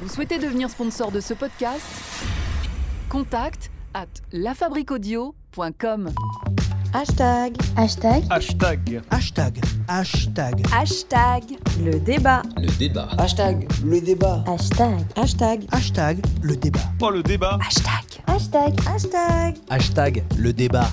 Vous souhaitez devenir sponsor de ce podcast Contact à lafabriquaudio.com. Hashtag. Hashtag. Hashtag. Hashtag. Hashtag. Hashtag. Le débat. Le débat. Hashtag. Le débat. Hashtag. Hashtag. Hashtag. Le débat. Oh, le débat. Hashtag. Hashtag. Hashtag. Hashtag. Le débat.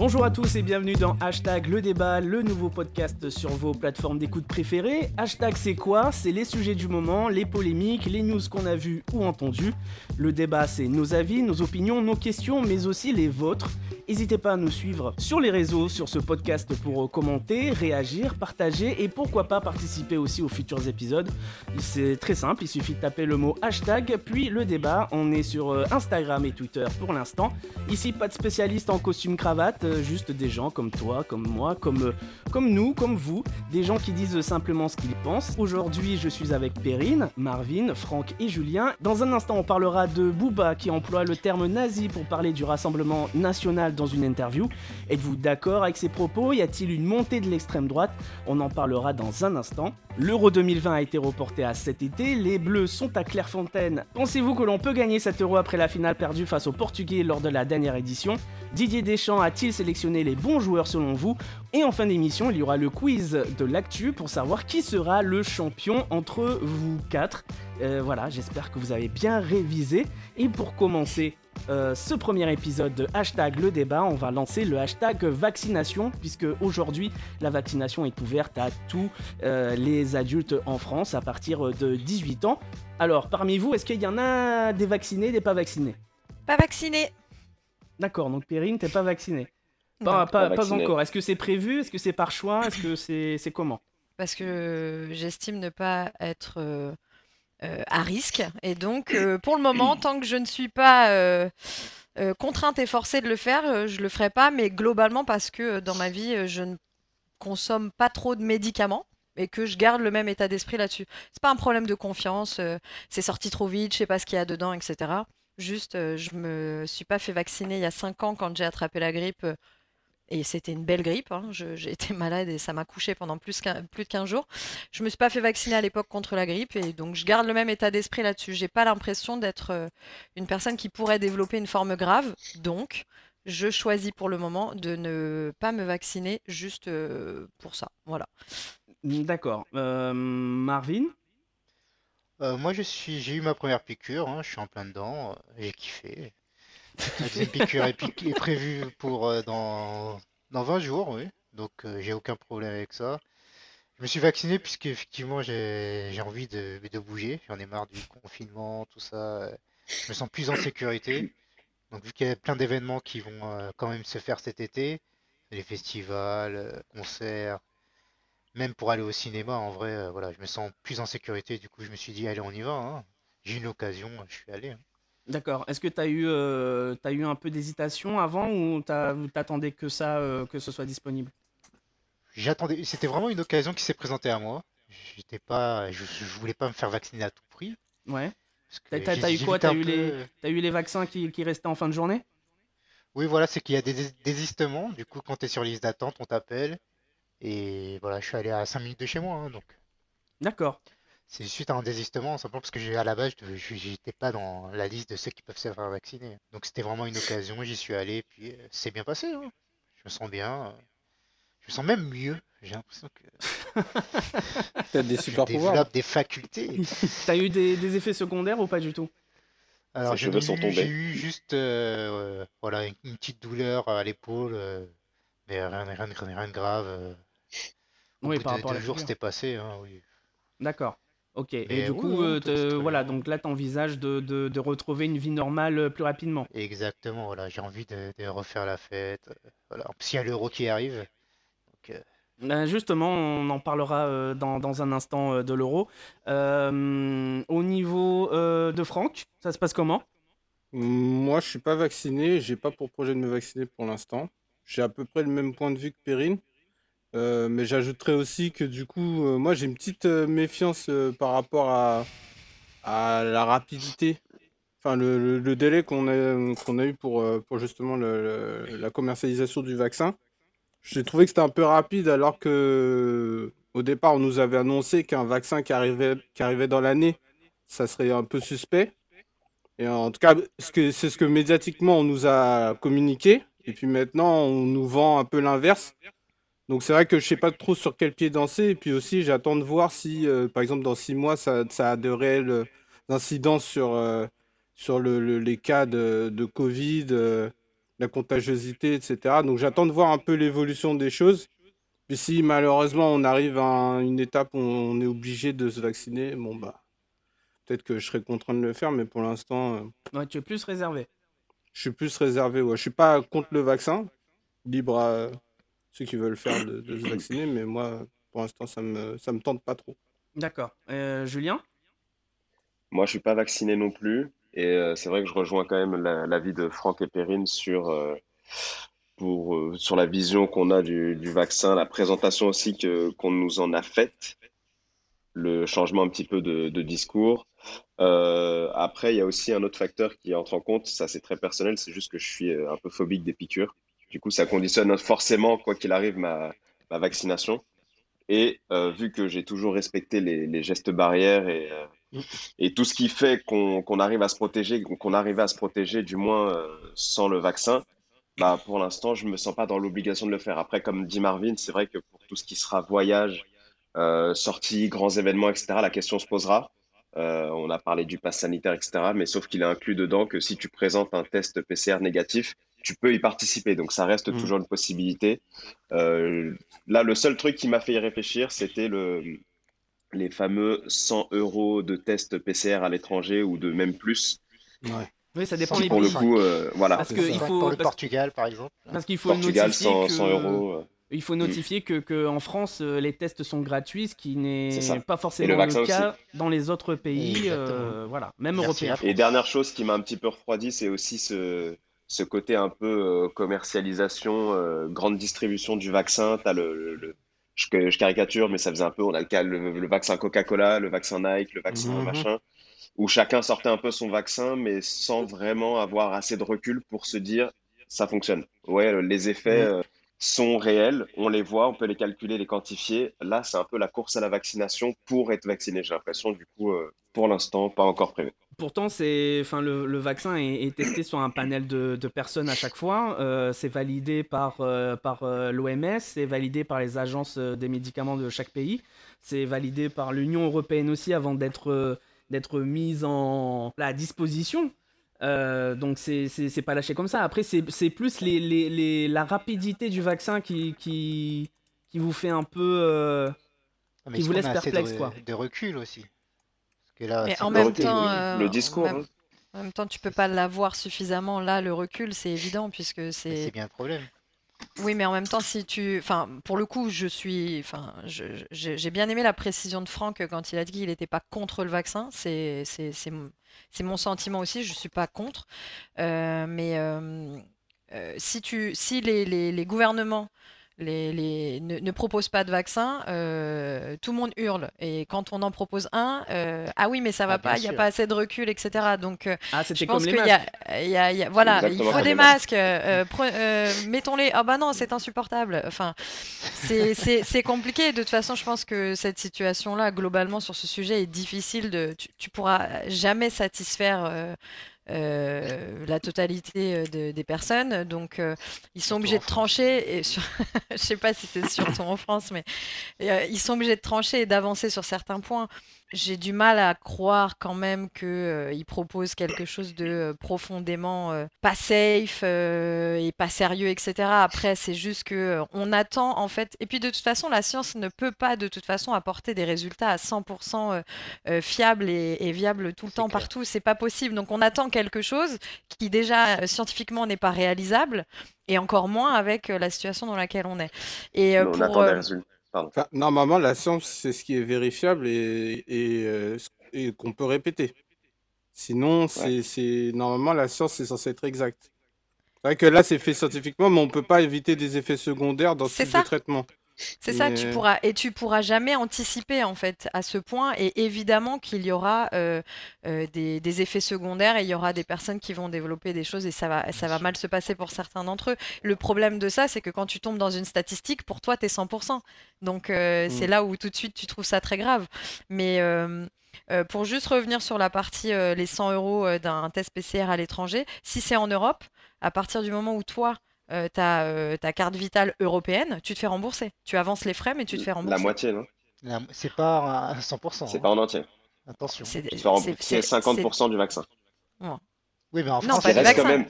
Bonjour à tous et bienvenue dans Hashtag le débat, le nouveau podcast sur vos plateformes d'écoute préférées. Hashtag c'est quoi? C'est les sujets du moment, les polémiques, les news qu'on a vues ou entendues. Le débat c'est nos avis, nos opinions, nos questions, mais aussi les vôtres. N'hésitez pas à nous suivre sur les réseaux, sur ce podcast pour commenter, réagir, partager et pourquoi pas participer aussi aux futurs épisodes. C'est très simple, il suffit de taper le mot hashtag puis le débat. On est sur euh, Instagram et Twitter pour l'instant. Ici pas de spécialiste en costume cravate, euh, juste des gens comme toi, comme moi, comme, euh, comme nous, comme vous, des gens qui disent simplement ce qu'ils pensent. Aujourd'hui je suis avec Perrine, Marvin, Franck et Julien. Dans un instant on parlera de Booba qui emploie le terme nazi pour parler du Rassemblement national dans une interview. Êtes-vous d'accord avec ces propos? Y a-t-il une montée de l'extrême droite? On en parlera dans un instant. L'Euro 2020 a été reporté à cet été, les Bleus sont à Clairefontaine. Pensez-vous que l'on peut gagner cet Euro après la finale perdue face aux Portugais lors de la dernière édition? Didier Deschamps a-t-il sélectionné les bons joueurs selon vous? Et en fin d'émission, il y aura le quiz de l'actu pour savoir qui sera le champion entre vous quatre. Euh, voilà, j'espère que vous avez bien révisé. Et pour commencer euh, ce premier épisode de hashtag le débat, on va lancer le hashtag vaccination, puisque aujourd'hui la vaccination est ouverte à tous euh, les adultes en France à partir de 18 ans. Alors, parmi vous, est-ce qu'il y en a des vaccinés, des pas vaccinés? Pas vacciné. D'accord, donc Perrine, t'es pas vacciné Non, Pas, pas- pas pas vacciné. encore. Est-ce que c'est prévu? Est-ce que c'est par choix? Est-ce que c'est comment? Parce que j'estime ne pas être à risque. Et donc, euh, pour le moment, tant que je ne suis pas euh, euh, contrainte et forcée de le faire, euh, je le ferai pas. Mais globalement, parce que euh, dans ma vie, euh, je ne consomme pas trop de médicaments. Et que je garde le même état d'esprit là-dessus. C'est pas un problème de confiance, euh, c'est sorti trop vite, je sais pas ce qu'il y a dedans, etc. Juste, euh, je me suis pas fait vacciner il y a 5 ans quand j'ai attrapé la grippe. Et c'était une belle grippe. hein. J'ai été malade et ça m'a couché pendant plus, de 15 jours. Je me suis pas fait vacciner à l'époque contre la grippe et donc je garde le même état d'esprit là-dessus. J'ai pas l'impression d'être euh, une personne qui pourrait développer une forme grave. Donc, je choisis pour le moment de ne pas me vacciner juste euh, pour ça. Voilà. D'accord. Euh, Marvin? Euh, moi, je suis, j'ai eu ma première piqûre, hein, je suis en plein dedans, j'ai kiffé. La deuxième piqûre est, prévue pour euh, dans, dans 20 jours, oui. Donc, euh, j'ai aucun problème avec ça. Je me suis vacciné puisque effectivement j'ai j'ai envie de, de bouger. J'en ai marre du confinement, tout ça. Je me sens plus en sécurité. Donc, vu qu'il y a plein d'événements qui vont euh, quand même se faire cet été, les festivals, concerts, même pour aller au cinéma, en vrai, euh, voilà, je me sens plus en sécurité. Du coup, je me suis dit, allez, on y va. hein. J'ai une occasion, je suis allé. hein. D'accord. Est-ce que tu as eu, euh, t'as eu un peu d'hésitation avant ou t'attendais que ça, euh, que ce soit disponible? J'attendais, c'était vraiment une occasion qui s'est présentée à moi. J'étais pas, je, je voulais pas me faire vacciner à tout prix. Ouais. T'as- eu quoi? T'as eu peu, les, eu les vaccins qui, qui restaient en fin de journée? Oui, voilà, c'est qu'il y a des dés- désistements. Du coup, quand tu es sur liste d'attente, on t'appelle. Et voilà, je suis allé à 5 minutes de chez moi. hein, donc, D'accord. C'est suite à un désistement, simplement parce que j'ai à la base, je je- j'étais pas dans la liste de ceux qui peuvent se faire vacciner. Donc, c'était vraiment une occasion. J'y suis allé, puis euh, c'est bien passé. hein. Je me sens bien. euh, Je me sens même mieux. J'ai l'impression que T'as des je super pouvoirs. développe des facultés. T'as eu des, des effets secondaires ou pas du tout? Alors, j'ai eu juste euh, euh, voilà, une, une petite douleur à l'épaule, euh, mais rien, rien, de- rien de grave. euh. Au Oui, bout par de rapport deux jours, c'était passé. hein, oui. D'accord. Ok. Et du oui, coup, oui, euh, voilà, donc là, t'envisages de, de, de retrouver une vie normale euh, plus rapidement. Exactement, voilà, j'ai envie de, de refaire la fête. euh, Voilà. En plus, il y a l'euro qui arrive. Donc, euh, Ben, justement, on en parlera euh, dans, dans un instant euh, de l'euro. Euh, au niveau euh, de Franck, ça se passe comment? Moi, je suis pas vacciné. J'ai pas pour projet de me vacciner pour l'instant. J'ai à peu près le même point de vue que Perrine. Euh, mais j'ajouterais aussi que du coup, euh, moi, j'ai une petite euh, méfiance par rapport à, la rapidité. Enfin, le, délai qu'on a, eu pour, justement la commercialisation du vaccin. J'ai trouvé que c'était un peu rapide alors que au départ, on nous avait annoncé qu'un vaccin qui arrivait, qui arrivait dans l'année ça serait un peu suspect. Et en tout cas, c'est ce que médiatiquement on nous a communiqué. Et puis maintenant, on nous vend un peu l'inverse. Donc c'est vrai que je sais pas trop sur quel pied danser. Et puis aussi, j'attends de voir si, euh, par exemple, dans six mois, ça, ça a de réelles euh, incidences sur, euh, sur le- le- les cas de, de Covid, euh, la contagiosité, etc. Donc j'attends de voir un peu l'évolution des choses. Puis si malheureusement on arrive à un- une étape où on est obligé de se vacciner, bon bah peut-être que je serai contraint de le faire, mais pour l'instant, Ouais, tu es plus réservé. je suis plus réservé. Ouais. Je suis pas contre le vaccin, libre à ceux qui veulent faire de, de se vacciner, mais moi pour l'instant ça me ça me tente pas trop. D'accord. Euh, Julien? Moi, je suis pas vacciné non plus. Et euh, c'est vrai que je rejoins quand même la- l'avis de Franck et Perrine sur, euh, pour, euh, sur la vision qu'on a du, du vaccin, la présentation aussi que, qu'on nous en a faite, le changement un petit peu de, de discours. Euh, après, il y a aussi un autre facteur qui entre en compte, ça c'est très personnel, c'est juste que je suis un peu phobique des piqûres. Du coup, ça conditionne forcément, quoi qu'il arrive, ma, vaccination. Et euh, vu que j'ai toujours respecté les, gestes barrières et, euh, et tout ce qui fait qu'on arrive à se protéger, qu'on arrivait à se protéger du moins euh, sans le vaccin, bah, pour l'instant, je me sens pas dans l'obligation de le faire. Après, comme dit Marvin, c'est vrai que pour tout ce qui sera voyage, sorties, grands événements, etc., la question se posera. On a parlé du pass sanitaire, etc., mais sauf qu'il est inclus dedans que si tu présentes un test PCR négatif, tu peux y participer. Donc ça reste Mhm. toujours une possibilité. Euh, là, le seul truc qui m'a fait y réfléchir, c'était le, les fameux 100 euros de test PCR à l'étranger ou de même plus. Ouais. Oui, ça dépend des pour le pays. coup, euh, voilà, Parce que il faut, pour le parce, Portugal, par exemple. parce qu'il faut Portugal, notifier 100, que 100 euros. euh. il faut notifier que, que en France les tests sont gratuits, ce qui n'est pas forcément le le, cas dans les autres pays, euh, voilà, même Merci européens. Et dernière chose qui m'a un petit peu refroidi, c'est aussi ce, ce côté un peu euh, commercialisation, euh, grande distribution du vaccin. T'as le, le- le- je, je caricature, mais ça faisait un peu, on a le, le, vaccin Coca-Cola, le vaccin Nike, le vaccin Mhm. machin, où chacun sortait un peu son vaccin, mais sans vraiment avoir assez de recul pour se dire ça fonctionne. Ouais, les effets Mhm. Sont réels, on les voit, on peut les calculer, les quantifier. Là, c'est un peu la course à la vaccination pour être vacciné, j'ai l'impression. Du coup, euh, pour l'instant, pas encore prévu. Pourtant, c'est, enfin, le, vaccin est, est testé sur un panel de, personnes à chaque fois. Euh, c'est validé par, euh, par l'OMS, c'est validé par les agences des médicaments de chaque pays, c'est validé par l'Union européenne aussi avant d'être d'être mise en à disposition. Euh, donc c'est pas lâché comme ça. Après, c'est c'est plus les, les, les- la rapidité du vaccin qui, qui, qui vous fait un peu... euh, Ah, mais Qui vous laisse perplexe, de, quoi. de recul aussi Parce que là, Mais c'est en même recul, temps, euh, Le en discours, même- hein. En même temps, tu peux pas l'avoir suffisamment. Là, le recul, c'est évident puisque c'est. c'est bien le problème. Oui, mais en même temps, si tu, enfin, pour le coup, je suis, enfin, j'ai bien aimé la précision de Franck quand il a dit qu'il n'était pas contre le vaccin. C'est, mon- sentiment aussi. Je suis pas contre, Euh, mais euh, euh, si tu, si les, les- les gouvernements les, les- ne, ne proposent pas de vaccin, euh, tout le monde hurle. Et quand on en propose un, euh, ah oui, mais ça va Ah, bien pas, il n'y a pas assez de recul, etc. Donc, euh, Ah, je pense qu'il y a, y y voilà, il faut des masques. euh, euh, mettons-les. Ah bah non, c'est insupportable. Enfin, c'est c'est- c'est compliqué. De toute façon, je pense que cette situation-là, globalement, sur ce sujet, est difficile de. Tu, tu pourras jamais satisfaire. Euh, la totalité euh, de- des personnes, donc euh, ils sont obligés de trancher. Et sur... je sais pas si c'est surtout en France, mais ils sont obligés de trancher et d'avancer sur certains points. J'ai du mal à croire quand même qu'ils proposent quelque chose de euh, profondément euh, pas safe euh, et pas sérieux, etc. Après, c'est juste que euh, on attend en fait. Et puis de toute façon, la science ne peut pas de toute façon apporter des résultats à 100% euh, euh, fiables et, et viables tout le temps clair. partout. C'est pas possible. Donc on attend quelque chose qui déjà euh, scientifiquement n'est pas réalisable et encore moins avec euh, la situation dans laquelle on est. Et euh, on pour attend des euh, résultats. Enfin, normalement, la science, c'est ce qui est vérifiable et, et, euh, et qu'on peut répéter. Sinon, c'est, c'est normalement la science, c'est censé être exact. C'est vrai que là, c'est fait scientifiquement, mais on peut pas éviter des effets secondaires dans ce type de traitement. C'est ça, tu Mais- pourras et tu pourras jamais anticiper en fait à ce point. Et évidemment qu'il y aura euh, euh, des, des effets secondaires et il y aura des personnes qui vont développer des choses et ça va, ça va mal se passer pour certains d'entre eux. Le problème de ça, c'est que quand tu tombes dans une statistique, pour toi, tu es 100%. Donc euh, c'est Mm. là où tout de suite tu trouves ça très grave. Mais euh, euh, pour juste revenir sur la partie euh, les 100 euros euh, d'un test PCR à l'étranger, si c'est en Europe, à partir du moment où toi euh, t'as euh, ta carte vitale européenne, tu te fais rembourser. Tu avances les frais, mais tu te fais rembourser. La moitié, non? La- C'est pas à 100%. C'est hein. pas en entier. Attention. C'est- Tu te fais rembourser c'est- 50% du vaccin. Oui, mais en Non, France, pas Il du reste c'est quand même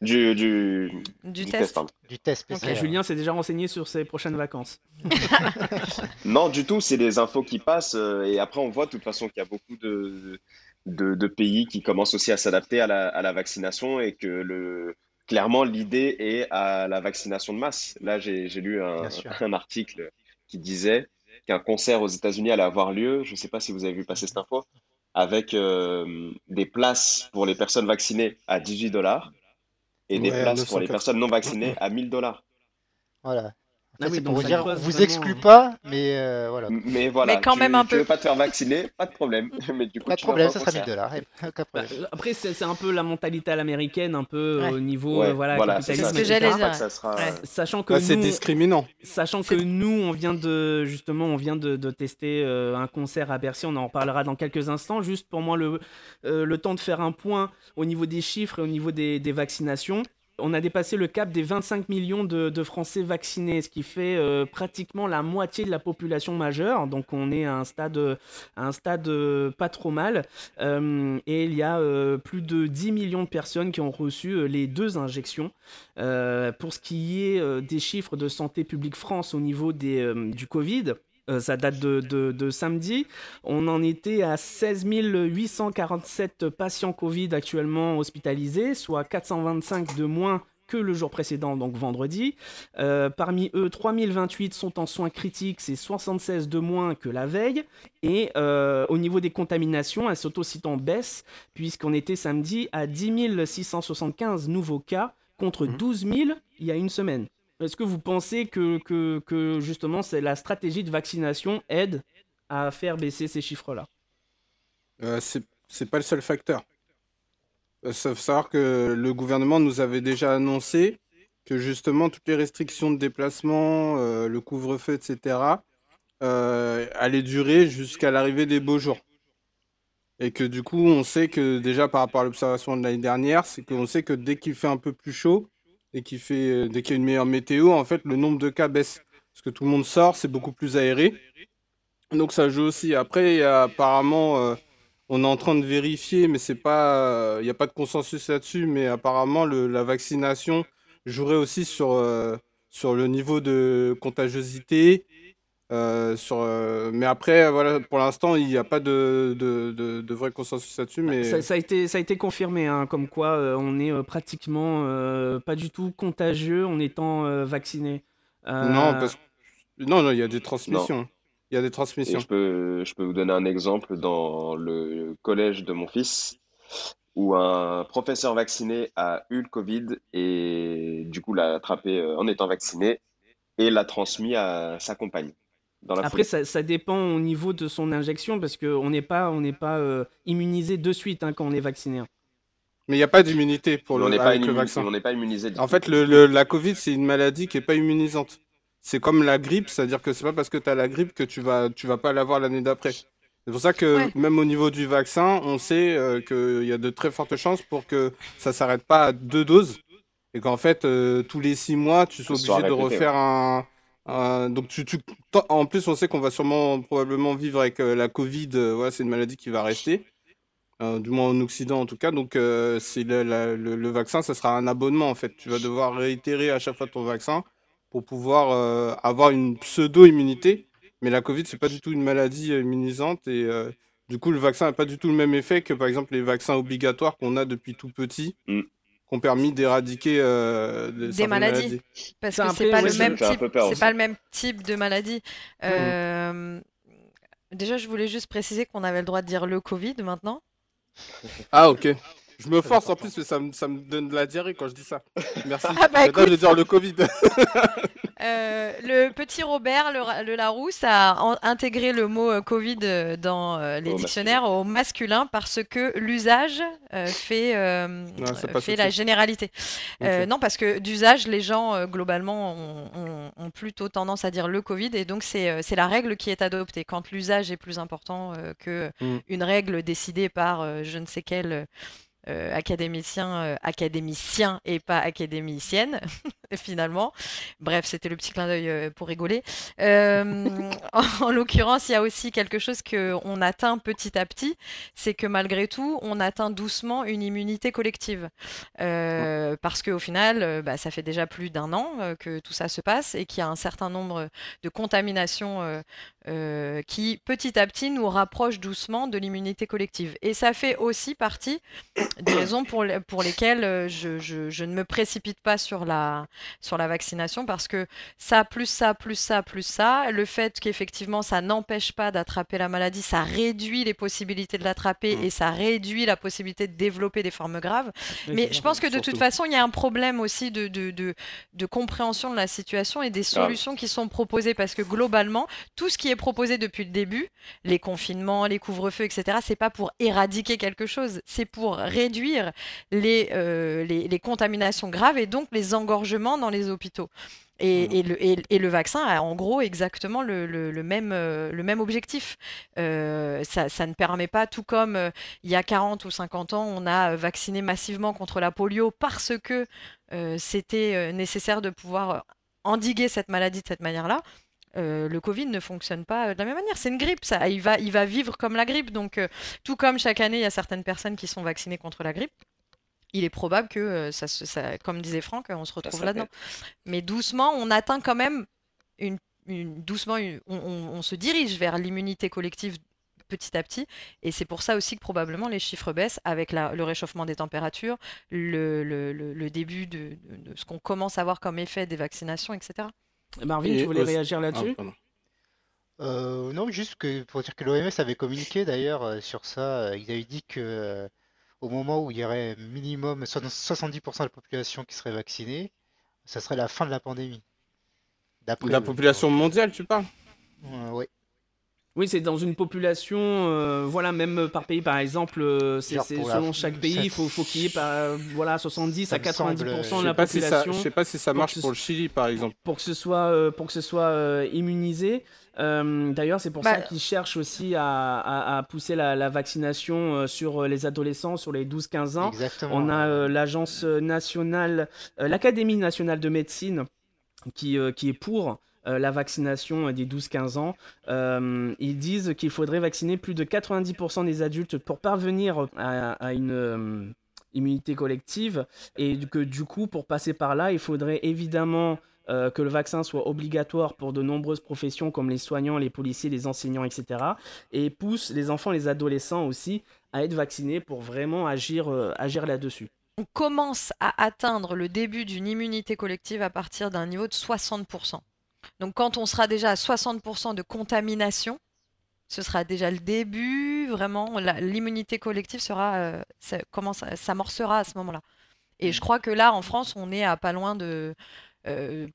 du, du, Du du test. pardon. du test Ok. spécial. Julien s'est déjà renseigné sur ses prochaines vacances. Non, du tout, c'est des infos qui passent. euh, et après, on voit de toute façon qu'il y a beaucoup de, de, de pays qui commencent aussi à s'adapter à la, à la vaccination et que le, clairement, l'idée est à la vaccination de masse. Là, j'ai, lu un, article qui disait qu'un concert aux États-Unis allait avoir lieu. Je ne sais pas si vous avez vu passer cette info, avec euh, des places pour les personnes vaccinées à 18 dollars et des Ouais, places pour les 980. personnes non vaccinées à 1000 dollars. Voilà. Ah oui, c'est pour vous dire, on vous exclut pas, mais euh, voilà. Mais voilà, Mais quand tu, même un tu peu. veux pas te faire vacciner, pas de problème. Mais du coup, Pas de problème, ça sera 1000 concert. dollars. Aucun Bah, après, c'est c'est un peu la mentalité à l'américaine, un peu Ouais. au niveau Ouais, euh, voilà, voilà, c'est ce que etc. j'allais dire. que ça sera. Ouais. Sachant que Bah, c'est nous, discriminant. Sachant que nous, on vient de justement, on vient de, de tester euh, un concert à Bercy. On en reparlera dans quelques instants. Juste pour moi, le, euh, le temps de faire un point au niveau des chiffres et au niveau des, des vaccinations. On a dépassé le cap des 25 millions de, Français vaccinés, ce qui fait euh, pratiquement la moitié de la population majeure. Donc on est à un stade, euh, pas trop mal. Euh, et il y a plus de 10 millions de personnes qui ont reçu les deux injections. Pour ce qui est des chiffres de Santé publique France au niveau du Covid, euh, ça date de, de- de samedi. On en était à 16 847 patients Covid actuellement hospitalisés, soit 425 de moins que le jour précédent, donc vendredi. Euh, parmi eux, 3028 sont en soins critiques, c'est 76 de moins que la veille. Et euh, au niveau des contaminations, elles sont aussi en baisse, puisqu'on était samedi à 10 675 nouveaux cas contre Mhm. 12 000 il y a une semaine. Est-ce que vous pensez que, justement c'est la stratégie de vaccination aide à faire baisser ces chiffres-là? Euh, c'est pas le seul facteur. Il faut savoir que le gouvernement nous avait déjà annoncé que justement toutes les restrictions de déplacement, euh, le couvre-feu, etc., euh, allaient durer jusqu'à l'arrivée des beaux jours. Et que du coup, on sait que déjà par rapport à l'observation de l'année dernière, c'est qu'on sait que dès qu'il fait un peu plus chaud, dès qu'il fait, euh, dès qu'il y a une meilleure météo, en fait, le nombre de cas baisse. Parce que tout le monde sort, c'est beaucoup plus aéré. Donc ça joue aussi. Après, y a apparemment, euh, on est en train de vérifier, mais c'est pas, il n'y a pas de consensus là-dessus. Mais apparemment, la vaccination jouerait aussi sur, euh, sur le niveau de contagiosité. Euh, sur, euh, mais après, voilà, pour l'instant, il n'y a pas de, de, de, de vrai consensus là-dessus. Mais ça, ça a été, ça a été confirmé, hein, comme quoi euh, on est euh, pratiquement euh, pas du tout contagieux en étant euh, vacciné. Euh, non, parce que non, non, il y a des transmissions. Il y a des Et transmissions. je peux, je peux vous donner un exemple dans le collège de mon fils, où un professeur vacciné a eu le Covid et du coup l'a attrapé en étant vacciné et l'a transmis à sa compagne dans la Après, ça, ça dépend au niveau de son injection parce qu'on n'est pas, on n'est pas euh, immunisé de suite hein, quand on est vacciné. Mais il n'y a pas d'immunité pour on le, avec vaccin. on n'est pas immunisé. En fait, le, le- la Covid, c'est une maladie qui n'est pas immunisante. C'est comme la grippe, c'est-à-dire que c'est pas parce que tu as la grippe que tu vas, tu vas pas l'avoir l'année d'après. C'est pour ça que Ouais. même au niveau du vaccin, on sait euh, qu'il y a de très fortes chances pour que ça s'arrête pas à deux doses et qu'en fait, euh, tous les six mois, tu sois obligé de refaire un, un- Donc, en plus, on sait qu'on va sûrement probablement vivre avec euh, la Covid. euh, voilà, c'est une maladie qui va rester. Euh, du moins en Occident en tout cas. Donc euh, c'est le, vaccin, ça sera un abonnement en fait. Tu vas devoir réitérer à chaque fois ton vaccin pour pouvoir euh, avoir une pseudo-immunité. Mais la Covid, c'est pas du tout une maladie euh, immunisante et euh, du coup le vaccin n'a pas du tout le même effet que par exemple les vaccins obligatoires qu'on a depuis tout petit, Mm. Qui ont permis d'éradiquer euh, de- Des certaines maladies. Parce que c'est pas le même type, peu peur c'est aussi. pas le même type de maladie. Euh, Déjà, je voulais juste préciser qu'on avait le droit de dire le Covid maintenant. Ah ok. Je me force en plus, mais ça me, ça me donne de la diarrhée quand je dis ça. Merci. Ah bah, Maintenant, je vais dire le Covid. Euh, le petit Robert le, Larousse a en- intégré le mot euh, Covid euh, dans euh, les Au dictionnaires au masculin parce que l'usage fait, Non, la généralité. Non, parce que d'usage, les gens globalement ont, ont- ont plutôt tendance à dire le Covid et donc c'est la règle qui est adoptée. Quand l'usage est plus important que Mm. une règle décidée par je ne sais quel euh, académicien, euh, académicien et pas académicienne, finalement. Bref, c'était le petit clin d'œil euh, pour rigoler. En, en l'occurrence, il y a aussi quelque chose qu'on atteint petit à petit, c'est que malgré tout, on atteint doucement une immunité collective. Parce qu'au final, bah, ça fait déjà plus d'un an que tout ça se passe et qu'il y a un certain nombre de contaminations euh, qui, petit à petit, nous rapprochent doucement de l'immunité collective. Et ça fait aussi partie des raisons pour, les- pour lesquelles euh, je, je- je ne me précipite pas sur la, sur la vaccination parce que ça, plus ça, plus ça, plus ça, le fait qu'effectivement ça n'empêche pas d'attraper la maladie, ça réduit les possibilités de l'attraper Mm. et ça réduit la possibilité de développer des formes graves. Mais je pense que de toute façon, il y a un problème aussi de, de, de, de compréhension de la situation et des solutions qui sont proposées parce que globalement, tout ce qui est proposé depuis le début, les confinements, les couvre-feux, etc., c'est pas pour éradiquer quelque chose, c'est pour réduire les, euh, les, les contaminations graves et donc les engorgements dans les hôpitaux. Et, et le, et- et le vaccin a en gros exactement le, le- le même, euh, le même objectif. Euh, ça, ça ne permet pas, tout comme euh, il y a 40 ou 50 ans, on a vacciné massivement contre la polio parce que euh, c'était nécessaire de pouvoir endiguer cette maladie de cette manière-là. Euh, le Covid ne fonctionne pas euh, de la même manière. C'est une grippe, ça. Il va, il va vivre comme la grippe. Donc, euh, tout comme chaque année, il y a certaines personnes qui sont vaccinées contre la grippe, il est probable que, euh, ça, comme disait Franck, on se retrouve là-dedans. Mais doucement, on atteint quand même une, une- doucement, une- on, on- on se dirige vers l'immunité collective petit à petit. Et c'est pour ça aussi que probablement les chiffres baissent avec la- le réchauffement des températures, le, le- le- le début de ce qu'on commence à voir comme effet des vaccinations, etc. Marvin, Et tu voulais aussi- réagir Ah, là-dessus. Euh, non, juste que pour dire que l'OMS avait communiqué d'ailleurs euh, sur ça, euh, ils avaient dit que euh, au moment où il y aurait minimum so- 70% de la population qui serait vaccinée, ça serait la fin de la pandémie. D'après La population mondiale, tu parles? Euh, ouais. Oui, c'est dans une population, euh, voilà, même par pays, par exemple, euh, c'est la- selon chaque pays, il faut, faut qu'il y ait par, voilà, 70 ça à me 90% semble- de Je la sais pas si ça, population je sais pas si ça marche pour le Chili, par exemple. pour que ce soit, euh, pour que ce soit euh, immunisé. Euh, D'ailleurs, c'est pour Bah, ça qu'ils cherchent aussi à, à- à pousser la, la vaccination euh, sur euh, les adolescents, sur les 12-15 ans. Exactement. On a euh, l'agence nationale, euh, l'Académie nationale de médecine qui, euh, qui est pour euh, la vaccination des 12-15 ans. Euh, ils disent qu'il faudrait vacciner plus de 90% des adultes pour parvenir à, une euh, immunité collective et que du coup, pour passer par là, il faudrait évidemment euh, que le vaccin soit obligatoire pour de nombreuses professions comme les soignants, les policiers, les enseignants, etc. Et pousse les enfants, les adolescents aussi à être vaccinés pour vraiment agir, euh, agir là-dessus. On commence à atteindre le début d'une immunité collective à partir d'un niveau de 60%. Donc quand on sera déjà à 60% de contamination, ce sera déjà le début, vraiment, l'immunité collective sera, euh, ça, s'amorcera à ce moment-là. Et je crois que là, en France, on est à pas loin de euh,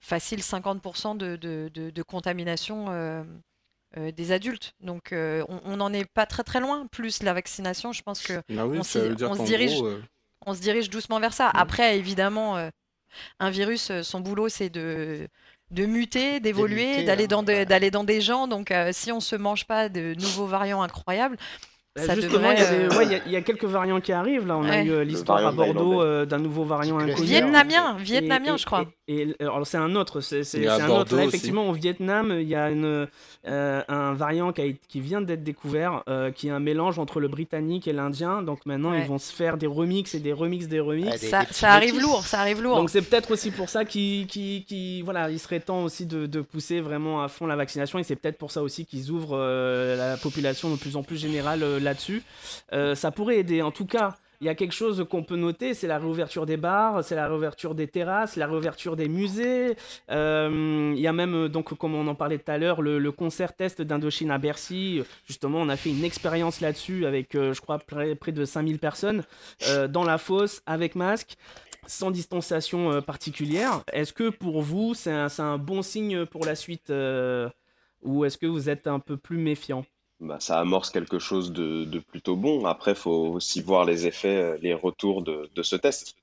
facile 50% de, de- de- de contamination euh, des adultes. Donc on n'en est pas très très loin. Plus la vaccination, je pense que Ah oui, on se dirige- gros, on se dirige doucement vers ça. Après, évidemment, un virus, son boulot, c'est de, de muter, d'évoluer, d'aller hein, dans, des- voilà. d'aller dans des gens. Donc, euh, si on se mange pas de nouveaux variants incroyables, ça Justement, il y, a devrait, des- euh, ouais, il y a- il y a quelques variants qui arrivent. Là, on a eu euh, l'histoire à variant Bordeaux euh, d'un nouveau variant inconnu. vietnamien, Et- vietnamien, et- je crois. Et, et- alors c'est un autre, c'est un Bordeaux autre. Là, aussi. effectivement, au Vietnam, il y a une, euh, un variant qui, a- qui vient d'être découvert, euh, qui est un mélange entre le britannique et l'indien. Donc maintenant, Ouais. ils vont se faire des remixes et des remixes des remixes. Des- ça, des petits ça arrive lourd, ça arrive lourd. Donc c'est peut-être aussi pour ça qu'il voilà, il serait temps aussi de, de pousser vraiment à fond la vaccination et c'est peut-être pour ça aussi qu'ils ouvrent euh, la population de plus en plus générale euh, là-dessus. Euh, ça pourrait aider. En tout cas, il y a quelque chose qu'on peut noter, c'est la réouverture des bars, c'est la réouverture des terrasses, la réouverture des musées. Euh, il y a même, donc, comme on en parlait tout à l'heure, le, concert test d'Indochine à Bercy. Justement, on a fait une expérience là-dessus avec, euh, je crois, près, près de 5000 personnes dans la fosse avec masque sans distanciation particulière. Est-ce que pour vous, c'est un, bon signe pour la suite ou est-ce que vous êtes un peu plus méfiant? Bah, ça amorce quelque chose de, de plutôt bon. Après, faut aussi voir les effets, euh, les retours de, de ce test.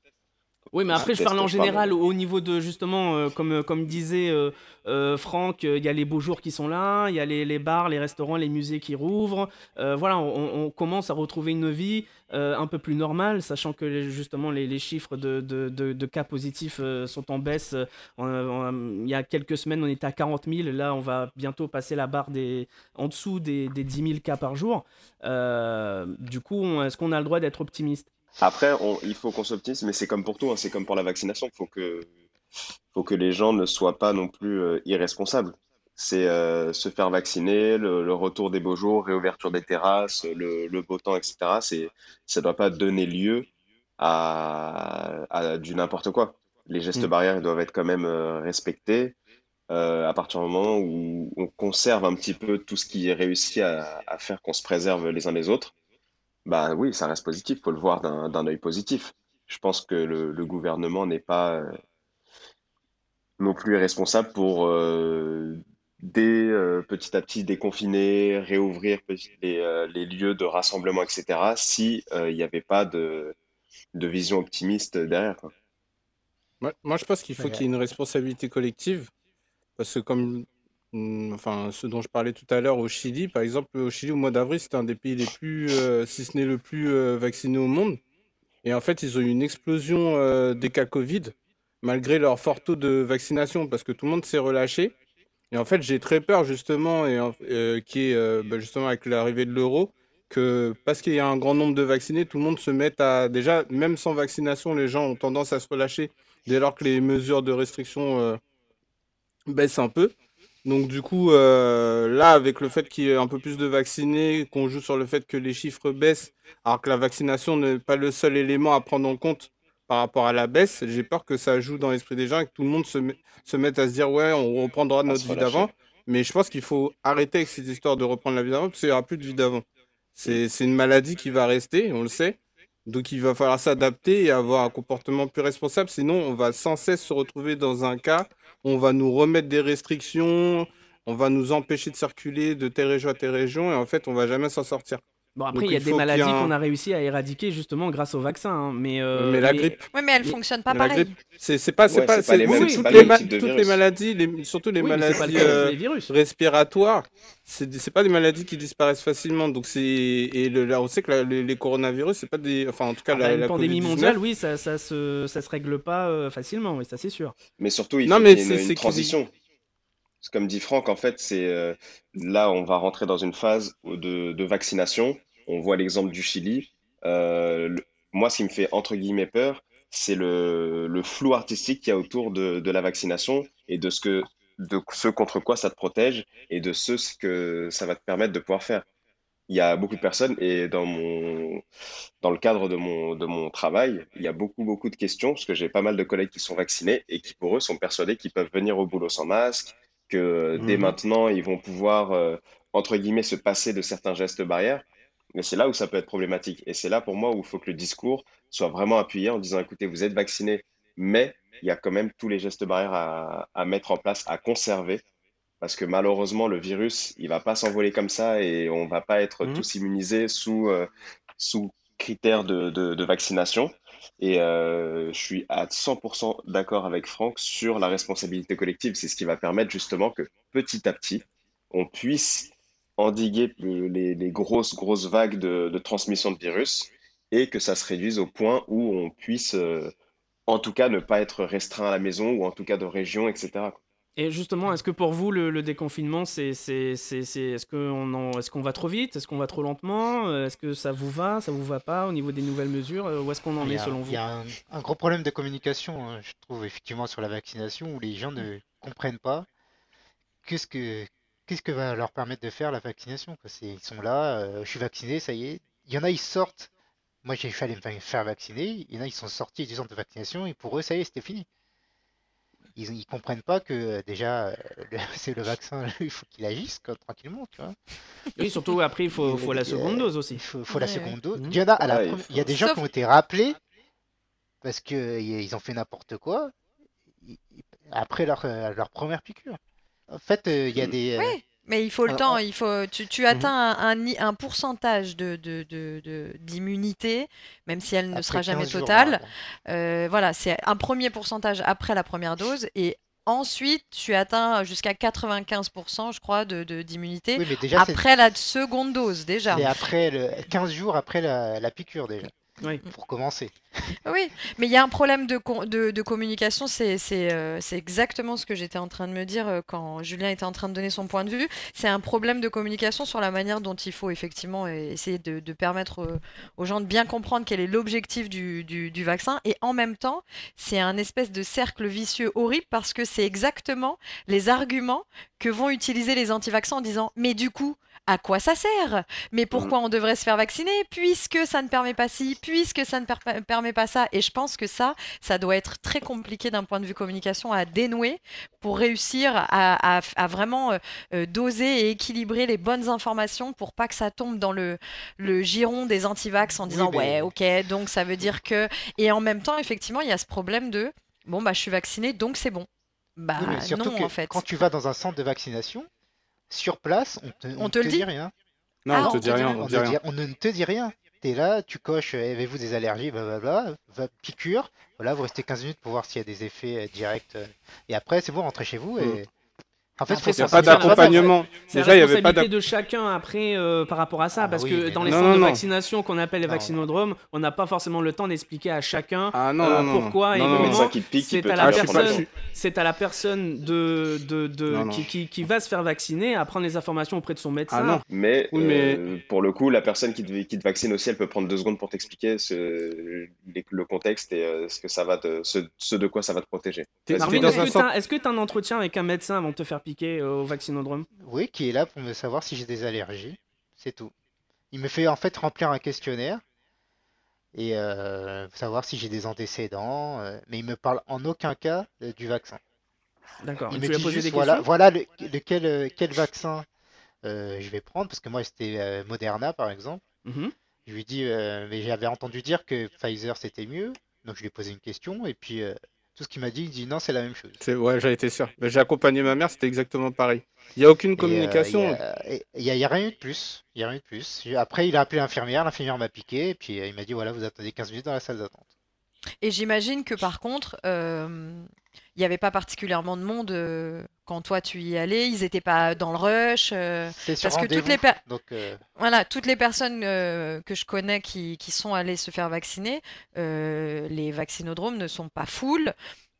Oui, mais après, je parle en général au niveau de justement, euh, comme, euh, comme disait euh, Franck, il y a les beaux jours qui sont là, il y a les, les, bars, les restaurants, les musées qui rouvrent. voilà, on, commence à retrouver une vie un peu plus normale, sachant que justement les, les chiffres de, de, de, cas positifs sont en baisse. il y a quelques semaines, on était à 40 000. Là, on va bientôt passer la barre des, en dessous des, des 10 000 cas par jour. du coup, est-ce qu'on a le droit d'être optimiste? Après, il faut qu'on s'optimise, mais c'est comme pour tout, hein, c'est comme pour la vaccination. Il faut que, faut que les gens ne soient pas non plus euh, irresponsables. C'est euh, se faire vacciner, le, retour des beaux jours, réouverture des terrasses, le, beau temps, etc. Ça ne doit pas donner lieu à, du n'importe quoi. Les gestes mm. barrières doivent être quand même euh, respectés. à partir du moment où on conserve un petit peu tout ce qui est réussi à, à faire qu'on se préserve les uns les autres, bah oui, ça reste positif, faut le voir d'un œil positif. Je pense que le, gouvernement n'est pas euh, non plus responsable pour euh, euh, petit à petit déconfiner, réouvrir les, les lieux de rassemblement, etc., si il n'y avait pas de, de vision optimiste derrière. moi, je pense qu'il faut qu'il y ait une responsabilité collective, parce que comme enfin, ce dont je parlais tout à l'heure au Chili, par exemple, au Chili, au mois d'avril, c'était un des pays les plus, euh, si ce n'est le plus euh, vacciné au monde. Et en fait, ils ont eu une explosion euh, des cas Covid, malgré leur fort taux de vaccination, parce que tout le monde s'est relâché. Et en fait, j'ai très peur, justement, et, qui est bah, justement avec l'arrivée de l'euro, que parce qu'il y a un grand nombre de vaccinés, tout le monde se mette à. Déjà, même sans vaccination, les gens ont tendance à se relâcher dès lors que les mesures de restriction baissent un peu. Donc du coup, euh, là, avec le fait qu'il y ait un peu plus de vaccinés, qu'on joue sur le fait que les chiffres baissent, alors que la vaccination n'est pas le seul élément à prendre en compte par rapport à la baisse, j'ai peur que ça joue dans l'esprit des gens et que tout le monde se, se mette à se dire ouais, on reprendra notre vie d'avant. Mais je pense qu'il faut arrêter avec cette histoire de reprendre la vie d'avant parce qu'il n'y aura plus de vie d'avant. C'est une maladie qui va rester, on le sait. Donc il va falloir s'adapter et avoir un comportement plus responsable. Sinon, on va sans cesse se retrouver dans un cas on va nous remettre des restrictions, on va nous empêcher de circuler de telle région à telle région, et en fait, on va jamais s'en sortir. Bon, après, il y a des maladies qu'on a réussi à éradiquer justement grâce au vaccin. Hein, mais, euh, mais la grippe. Oui, mais elle ne fonctionne pas pareil. C'est pas, c'est pas, les mêmes, toutes, les, toutes les maladies, les, surtout les maladies euh, respiratoires, c'est pas des maladies qui disparaissent facilement. Donc c'est et le, là, on sait que les, coronavirus, c'est pas des, enfin en tout cas ah la, bah, pandémie mondiale, oui, ça, ça se, ça se règle pas euh, facilement, oui, ça c'est sûr. Mais surtout, il faut qu'il y ait une, transition. Comme dit Franck, en fait, c'est là, on va rentrer dans une phase de, de vaccination on voit l'exemple du Chili. Euh, moi, ce qui me fait entre guillemets peur, c'est le, flou artistique qu'il y a autour de, la vaccination et de ce, que, de ce contre quoi ça te protège et de ce, que ça va te permettre de pouvoir faire. Il y a beaucoup de personnes et dans, mon, dans le cadre de mon, de mon travail, il y a beaucoup, beaucoup de questions parce que j'ai pas mal de collègues qui sont vaccinés et qui, pour eux, sont persuadés qu'ils peuvent venir au boulot sans masque, que dès mmh. maintenant, ils vont pouvoir, euh, entre guillemets, se passer de certains gestes barrières. Mais c'est là où ça peut être problématique. Et c'est là pour moi où il faut que le discours soit vraiment appuyé en disant, écoutez, vous êtes vacciné, mais il y a quand même tous les gestes barrières à, mettre en place, à conserver. Parce que malheureusement, le virus, il va pas s'envoler comme ça et on va pas être mmh. tous immunisés sous, euh, sous critères de, vaccination. Et euh, je suis à 100% d'accord avec Franck sur la responsabilité collective. C'est ce qui va permettre justement que petit à petit, on puisse endiguer les, les, grosses, grosses vagues de, de, transmission de virus et que ça se réduise au point où on puisse, euh, en tout cas, ne pas être restreint à la maison ou en tout cas de région, etc. Et justement, est-ce que pour vous, le, déconfinement, c'est, c'est, c'est, est-ce qu'on est-ce qu'on va trop vite? Est-ce qu'on va trop lentement? Est-ce que ça vous va? Ça vous va pas au niveau des nouvelles mesures? Où est-ce qu'on en est selon vous Il y a un, gros problème de communication, hein, je trouve, effectivement, sur la vaccination, où les gens ne comprennent pas qu'est-ce que, qu'est-ce que va leur permettre de faire la vaccination Ils sont là, euh, je suis vacciné, ça y est. Il y en a, ils sortent moi j'ai fallu me faire vacciner. Il y en a, ils sont sortis du centre de vaccination et pour eux, ça y est, c'était fini. Ils, ils comprennent pas que euh, déjà, euh, c'est le vaccin, il faut qu'il agisse quoi, tranquillement, tu vois. Oui, surtout après, il faut, la seconde dose aussi. Il faut, faut la seconde dose. Il y en a, à la Ouais, il première- faut- il y a des gens Sauf- qui ont été rappelés parce que y- ils ont fait n'importe quoi après leur, leur première piqûre. En fait, euh, il y a Mm. des. euh, Oui, mais il faut le Euh, temps. Il faut, tu, tu atteins un, un ni- un pourcentage de, d'immunité, même si elle ne après sera jamais 15 jours, totale. voilà. Euh, voilà, c'est un premier pourcentage après la première dose. Et ensuite, tu atteins jusqu'à 95%, je crois, de, de- d'immunité Oui, après la seconde dose, déjà. c'est après le 15 jours après la, la piqûre déjà. Oui. Pour commencer. Oui, mais il y a un problème de, de, de communication, c'est c'est, euh, c'est exactement ce que j'étais en train de me dire euh, quand Julien était en train de donner son point de vue. C'est un problème de communication sur la manière dont il faut effectivement euh, essayer de, de permettre euh, aux gens de bien comprendre quel est l'objectif du, du, du vaccin. Et en même temps, c'est un espèce de cercle vicieux horrible parce que c'est exactement les arguments que vont utiliser les anti-vaccins en disant Mais du coup, à quoi ça sert? Mais pourquoi on devrait se faire vacciner? Puisque ça ne permet pas ci, puisque ça ne per- permet pas ça Et je pense que ça, ça doit être très compliqué d'un point de vue communication à dénouer pour réussir à, à- à vraiment euh, euh, doser et équilibrer les bonnes informations pour pas que ça tombe dans le, le giron des anti-vax en Oui, disant mais- ouais, ok, donc ça veut dire que. Et en même temps, effectivement, il y a ce problème de bon, bah je suis vacciné, donc c'est bon. Bah Oui, mais surtout non, que en fait. quand tu vas dans un centre de vaccination, sur place, on te, On on te le dit dit rien. Non, Ah, on on te dit rien, on te ne dit rien. on ne te dit rien. T'es là, tu coches, euh, avez-vous des allergies, blablabla, va piqûre. Voilà, vous restez 15 minutes pour voir s'il y a des effets euh, directs. euh, Et après, c'est bon, rentrez chez vous. Mm. En fait, Après, Il n'y a pas d'accompagnement. C'est la n'y avait pas responsabilité de chacun après euh, par rapport à ça, Ah parce oui, que dans les Non, centres non, de vaccination qu'on appelle les Non, vaccinodromes, on n'a pas forcément le temps d'expliquer à chacun Ah non, euh, pourquoi non, et comment. c'est à la personne. C'est à la personne de, de, de- Non, non. Qui, qui, qui va se faire vacciner à prendre les informations auprès de son médecin. Ah non. Mais, Oui, mais- euh, pour le coup, la personne qui te, qui te vaccine aussi, elle peut prendre deux secondes pour t'expliquer ce- le contexte et euh, ce que ça va te, ce, ce de quoi ça va te protéger. Est-ce que tu as un entretien avec un médecin avant de te faire piquer euh, au vaccinodrome Oui, qui est là pour me savoir si j'ai des allergies. C'est tout. Il me fait en fait remplir un questionnaire et euh, savoir si j'ai des antécédents. euh, mais il me parle en aucun cas euh, du vaccin. D'accord. Il Et me tu dit posé juste des voilà, voilà le- lequel, quel vaccin je vais prendre parce que moi c'était Moderna par exemple. Mhm. Je lui dis mais j'avais entendu dire que Pfizer c'était mieux. Donc je lui ai posé une question et puis tout ce qu'il m'a dit, il dit non, c'est la même chose. C'est- Ouais, j'ai été sûr. Mais J'ai accompagné ma mère, c'était exactement pareil. Il n'y a aucune euh, communication. Il n'y a, il y a rien eu de plus. Il y a rien eu de plus. Après, il a appelé l'infirmière, l'infirmière m'a piqué, et puis euh, il m'a dit voilà, vous attendez 15 minutes dans la salle d'attente. Et j'imagine que par contre, euh, il n'y avait pas particulièrement de monde euh, quand toi tu y allais, ils n'étaient pas dans le rush. euh, parce que toutes les, Donc, euh, voilà, toutes les personnes que je connais qui, qui sont allées se faire vacciner, les vaccinodromes ne sont pas full.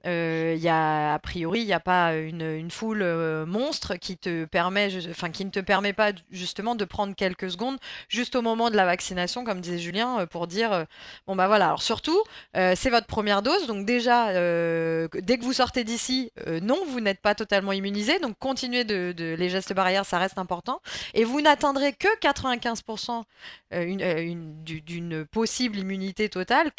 Euh, y a, a priori, il n'y a pas une, foule euh, monstre qui te permet, enfin, qui ne te permet pas justement de prendre quelques secondes juste au moment de la vaccination, comme disait Julien, euh, pour dire euh, bon bah voilà. Alors surtout, c'est votre première dose, donc déjà, dès que vous sortez d'ici, non, vous n'êtes pas totalement immunisé, donc continuez de, les gestes barrières, ça reste important, et vous n'atteindrez que 95% euh, une- euh, une- du- d'une possible immunité totale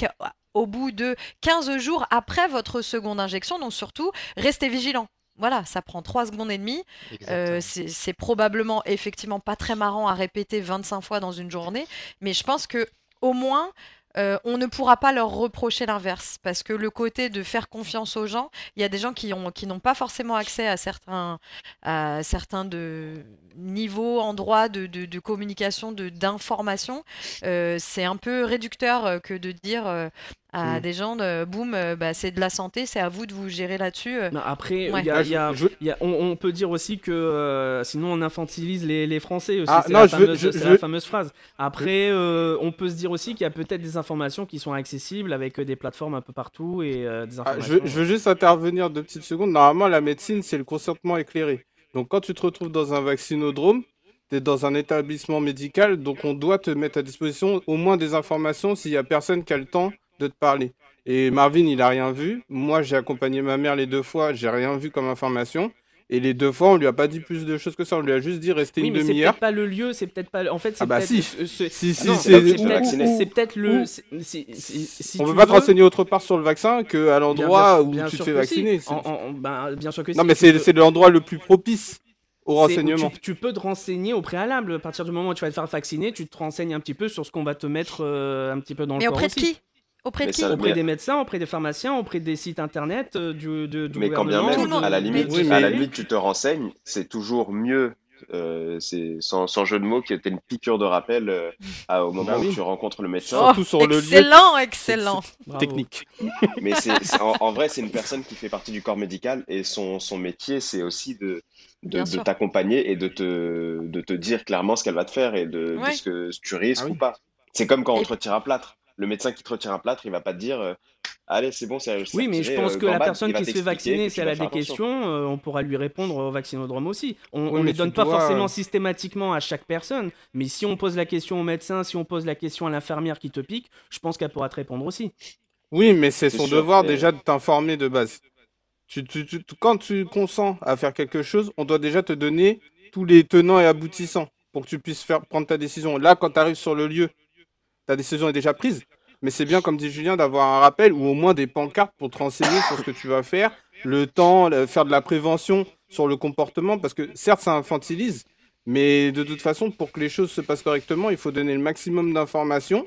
au bout de 15 jours après votre seconde injection, donc surtout, restez vigilant. Voilà, ça prend 3 secondes et demie. Euh, c'est probablement effectivement pas très marrant à répéter 25 fois dans une journée, mais je pense que au moins euh, on ne pourra pas leur reprocher l'inverse parce que le côté de faire confiance aux gens, il y a des gens qui ont qui n'ont pas forcément accès à certains à certains de niveaux, endroits de, de, de communication, de d'information. Euh, c'est un peu réducteur que de dire à Mm. des gens euh, boum, euh, bah, c'est de la santé, c'est à vous de vous gérer là-dessus. après, Ouais. il y a- il y a- je- je- il y a- on, on peut dire aussi que euh, sinon on infantilise les, les Français aussi. Ah, c'est non, la, je veux- fameuse, je- c'est je- la fameuse phrase. Après, euh, on peut se dire aussi qu'il y a peut-être des informations qui sont accessibles avec des plateformes un peu partout et euh, des Ah, informations. je, veux, je veux juste intervenir deux petites secondes. Normalement, la médecine, c'est le consentement éclairé. Donc, quand tu te retrouves dans un vaccinodrome, tu es dans un établissement médical, donc on doit te mettre à disposition au moins des informations s'il y a personne qui a le temps de te parler. Et Marvin, il a rien vu. Moi, j'ai accompagné ma mère les deux fois, j'ai rien vu comme information. Et les deux fois, on lui a pas dit plus de choses que ça. On lui a juste dit rester Oui, une mais c'est demi-heure. peut-être pas le lieu, c'est peut-être pas. En fait, c'est Ah bah peut-être. si. Si, si, Non, c'est- peut-être- le. Si on tu peut pas te renseigner autre part sur le vaccin qu'à l'endroit où bien tu te sûr fais si. vacciner. C'est- En- en- ben, bien sûr que Non, si, mais c'est l'endroit le plus propice au renseignement. Tu, tu peux te renseigner au préalable. À partir du moment où tu vas te faire vacciner, tu te renseignes un petit peu sur ce qu'on va te mettre euh, un petit peu dans le Mais corps auprès de qui? Auprès de Mais qui ça- Auprès Mais- des médecins, auprès des pharmaciens, auprès des sites internet euh, du, de- du Mais quand bien même, à la limite, Oui, à la limite, tu te renseignes, c'est toujours mieux, euh, c'est sans, sans jeu de mots, que tu une piqûre de rappel euh, à- au moment Bah où oui. tu rencontres le médecin. Sur le lieu excellent, excellent. Technique. Mais en, en vrai, c'est une personne qui fait partie du corps médical et son, son métier, c'est aussi de, t'accompagner et de te, de te dire clairement ce qu'elle va te faire et de, ce que tu risques Ah oui. ou pas. C'est comme quand on Et- te retire un plâtre. Le médecin qui te retire un plâtre, il va pas te dire euh, Allez, c'est bon, c'est c'est Oui, mais je pense euh, que la personne qui se fait vacciner, si elle a des questions, euh, on pourra lui répondre au vaccinodrome aussi. On ne les donne pas dois- forcément systématiquement à chaque personne, mais si on pose la question au médecin, si on pose la question à l'infirmière qui te pique, je pense qu'elle pourra te répondre aussi. Oui, mais c'est C'est son sûr, devoir mais- déjà de t'informer de base. Tu, tu- tu- quand tu consens à faire quelque chose, on doit déjà te donner tous les tenants et aboutissants pour que tu puisses faire, prendre ta décision. Là, quand tu arrives sur le lieu, ta décision est déjà prise. Mais c'est bien, comme dit Julien, d'avoir un rappel ou au moins des pancartes pour te renseigner sur ce que tu vas faire, le temps, le- faire de la prévention sur le comportement. Parce que certes, ça infantilise, mais de toute façon, pour que les choses se passent correctement, il faut donner le maximum d'informations.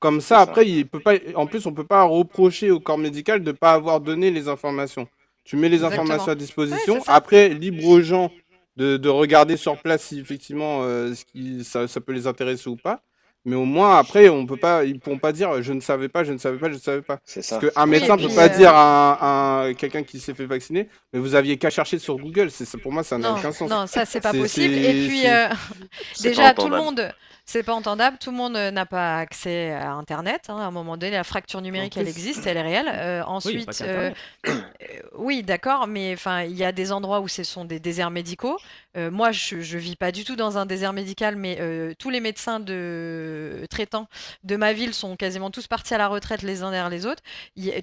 Comme ça, après, il peut pas. En plus, on peut pas reprocher au corps médical de pas avoir donné les informations. Tu mets les Exactement. informations à disposition. Ouais, après, libre aux gens de, de regarder sur place si effectivement euh, ce qui, ça, ça peut les intéresser ou pas. Mais au moins, après, on peut pas, ils pourront pas dire je ne savais pas, je ne savais pas, je ne savais pas. C'est ça. Parce qu'un Oui, médecin ne peut pas euh, dire à, un- quelqu'un qui s'est fait vacciner, mais vous aviez qu'à chercher sur Google. C'est pour moi, ça n'a aucun sens. non, ça c'est pas possible. Et puis euh, déjà, tout le monde, c'est pas entendable. Tout le monde euh, n'a pas accès à Internet. hein. À un moment donné, la fracture numérique, elle existe, elle est réelle. Euh, Oui, ensuite, euh, euh, oui, d'accord, mais enfin, il y a des endroits où ce sont des déserts médicaux. Euh, moi, je, je vis pas du tout dans un désert médical, mais euh, tous les médecins de traitants de ma ville sont quasiment tous partis à la retraite les uns derrière les autres.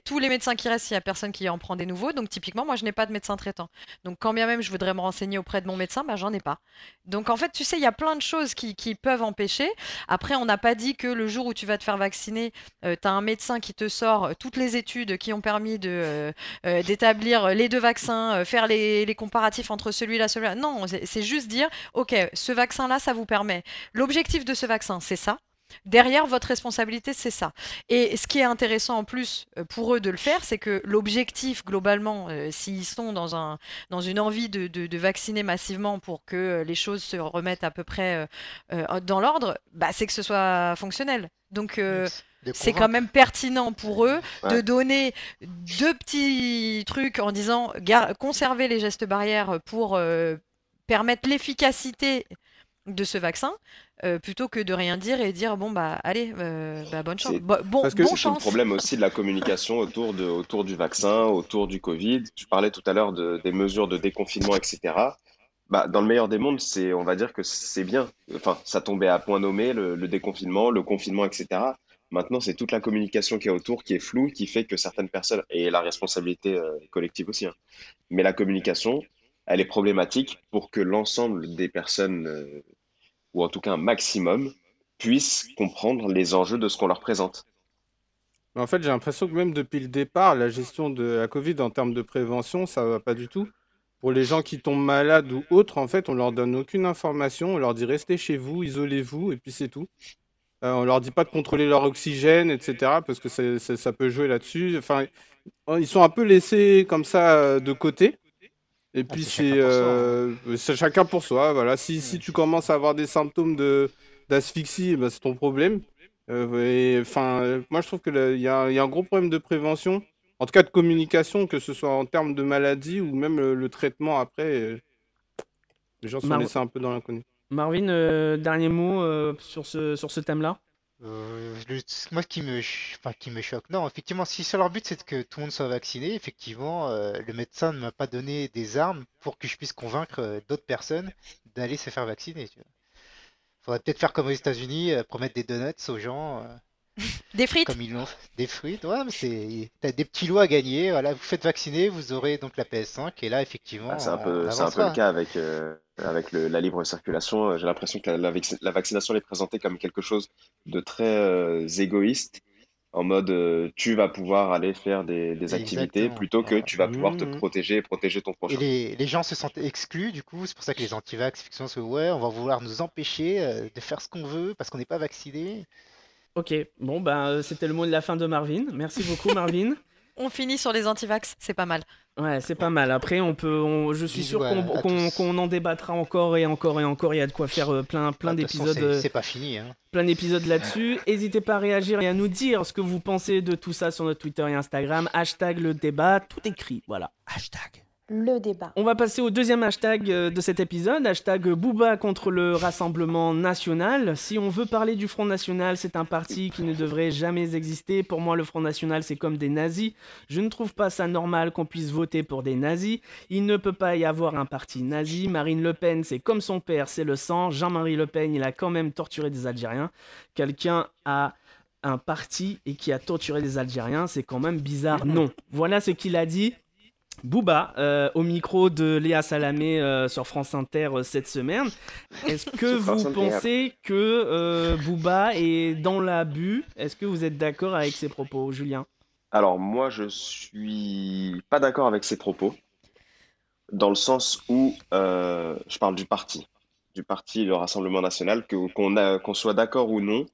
Tous les médecins qui restent, il y a personne qui en prend des nouveaux. Donc typiquement, moi, je n'ai pas de médecin traitant. Donc quand bien même je voudrais me renseigner auprès de mon médecin, bah, j'en ai pas. Donc en fait, tu sais, il y a plein de choses qui, peuvent empêcher. Après, on n'a pas dit que le jour où tu vas te faire vacciner, tu as un médecin qui te sort euh, toutes les études qui ont permis euh, euh, d'établir les deux vaccins, euh, faire les, les comparatifs entre celui-là, celui-là. Non, c'est juste dire, OK, ce vaccin-là, ça vous permet. L'objectif de ce vaccin, c'est ça. Derrière, votre responsabilité, c'est ça. Et ce qui est intéressant en plus euh, pour eux de le faire, c'est que l'objectif, globalement, euh, s'ils sont dans, un, dans une envie de, de- de vacciner massivement pour que euh, les choses se remettent à peu près euh, dans l'ordre, bah, c'est que ce soit fonctionnel. Donc, euh, c'est quand même pertinent pour eux de donner deux petits trucs en disant conserver les gestes barrières pour euh, permettre l'efficacité de ce vaccin euh, plutôt que de rien dire et dire bon bah allez euh, bah, bonne chance bon parce que bon C'est le problème aussi de la communication autour, de, autour du vaccin, autour du Covid. Tu parlais tout à l'heure de, des mesures de déconfinement, etc. Bah, dans le meilleur des mondes, c'est, on va dire que c'est bien. Enfin, ça tombait à point nommé, le, le déconfinement, le confinement, etc. Maintenant, c'est toute la communication qui est autour, qui est floue, qui fait que certaines personnes, et la responsabilité euh, collective aussi, hein. mais la communication, elle est problématique pour que l'ensemble des personnes, euh, ou en tout cas un maximum, puissent comprendre les enjeux de ce qu'on leur présente. En fait, j'ai l'impression que même depuis le départ, la gestion de la Covid en termes de prévention, ça va pas du tout. Pour les gens qui tombent malades ou autres, en fait, on leur donne aucune information. On leur dit restez chez vous, isolez-vous, et puis c'est tout. Euh, on leur dit pas de contrôler leur oxygène, etc., parce que c'est- ça peut jouer là-dessus. Enfin, ils sont un peu laissés comme ça euh, de côté. Et puis c'est c'est chacun pour soi, hein. euh, c'est chacun pour soi. Voilà. Si, si tu commences à avoir des symptômes de d'asphyxie, eh ben, c'est ton problème. Euh, et, enfin, euh, moi je trouve que il y a, il y a un gros problème de prévention, en tout cas de communication, que ce soit en termes de maladie ou même le, le traitement après. euh, les gens sont Mar- laissés un peu dans l'inconnu. Marvin, euh, dernier mot euh, sur ce, sur ce thème-là? Euh, moi, ce qui me, enfin, qui me choque, non, effectivement, si leur but c'est que tout le monde soit vacciné, effectivement, euh, le médecin ne m'a pas donné des armes pour que je puisse convaincre euh, d'autres personnes d'aller se faire vacciner. Tu. Faudrait peut-être faire comme aux États-Unis, promettre des donuts aux gens. Des frites comme ils l'ont fait. Des fruits, ouais, mais c'est. T'as des petits lots à gagner. Voilà, vous faites vacciner, vous aurez donc la PS5. Et là, effectivement, Ah, c'est un on peu, c'est un peu le cas avec, euh, avec le- la libre circulation. Euh, J'ai l'impression que la, la la vaccination est présentée comme quelque chose de très euh, égoïste, en mode euh, tu vas pouvoir aller faire des, des activités plutôt que tu vas pouvoir te Mhm. protéger et protéger ton Et prochain. les, les gens se sentent exclus, du coup, c'est pour ça que les anti-vax, effectivement, c'est ouais, on va vouloir nous empêcher euh, de faire ce qu'on veut parce qu'on n'est pas vacciné. Ok, bon, bah, euh, c'était le mot de la fin de Marvin. Merci beaucoup, Marvin. On finit sur les antivax, c'est pas mal. Ouais, c'est pas mal. Après, on peut, on- je suis sûr qu'on qu'on en débattra encore et encore et encore. Il y a de quoi faire euh, plein, plein Ah, d'épisodes. c'est euh, c'est pas fini. Hein. plein d'épisodes là-dessus. N'hésitez pas à réagir et à nous dire ce que vous pensez de tout ça sur notre Twitter et Instagram. Hashtag le débat, tout écrit. Voilà. Hashtag. Le débat. On va passer au deuxième hashtag euh, de cet épisode, hashtag Booba contre le Rassemblement National. Si on veut parler du Front National, c'est un parti qui ne devrait jamais exister. Pour moi, le Front National, c'est comme des nazis. Je ne trouve pas ça normal qu'on puisse voter pour des nazis. Il ne peut pas y avoir un parti nazi. Marine Le Pen, c'est comme son père, c'est le sang. Jean-Marie Le Pen, il a quand même torturé des Algériens. Quelqu'un a un parti et qui a torturé des Algériens, c'est quand même bizarre. Non. Voilà ce qu'il a dit. Booba, euh, au micro de Léa Salamé euh, sur France Inter euh, cette semaine. Est-ce que vous pensez que Booba est dans l'abus? Est-ce que vous êtes d'accord avec ses propos, Julien? Alors moi, je suis pas d'accord avec ces propos, dans le sens où je parle du parti, du parti, le Rassemblement National, que qu'on soit d'accord ou non.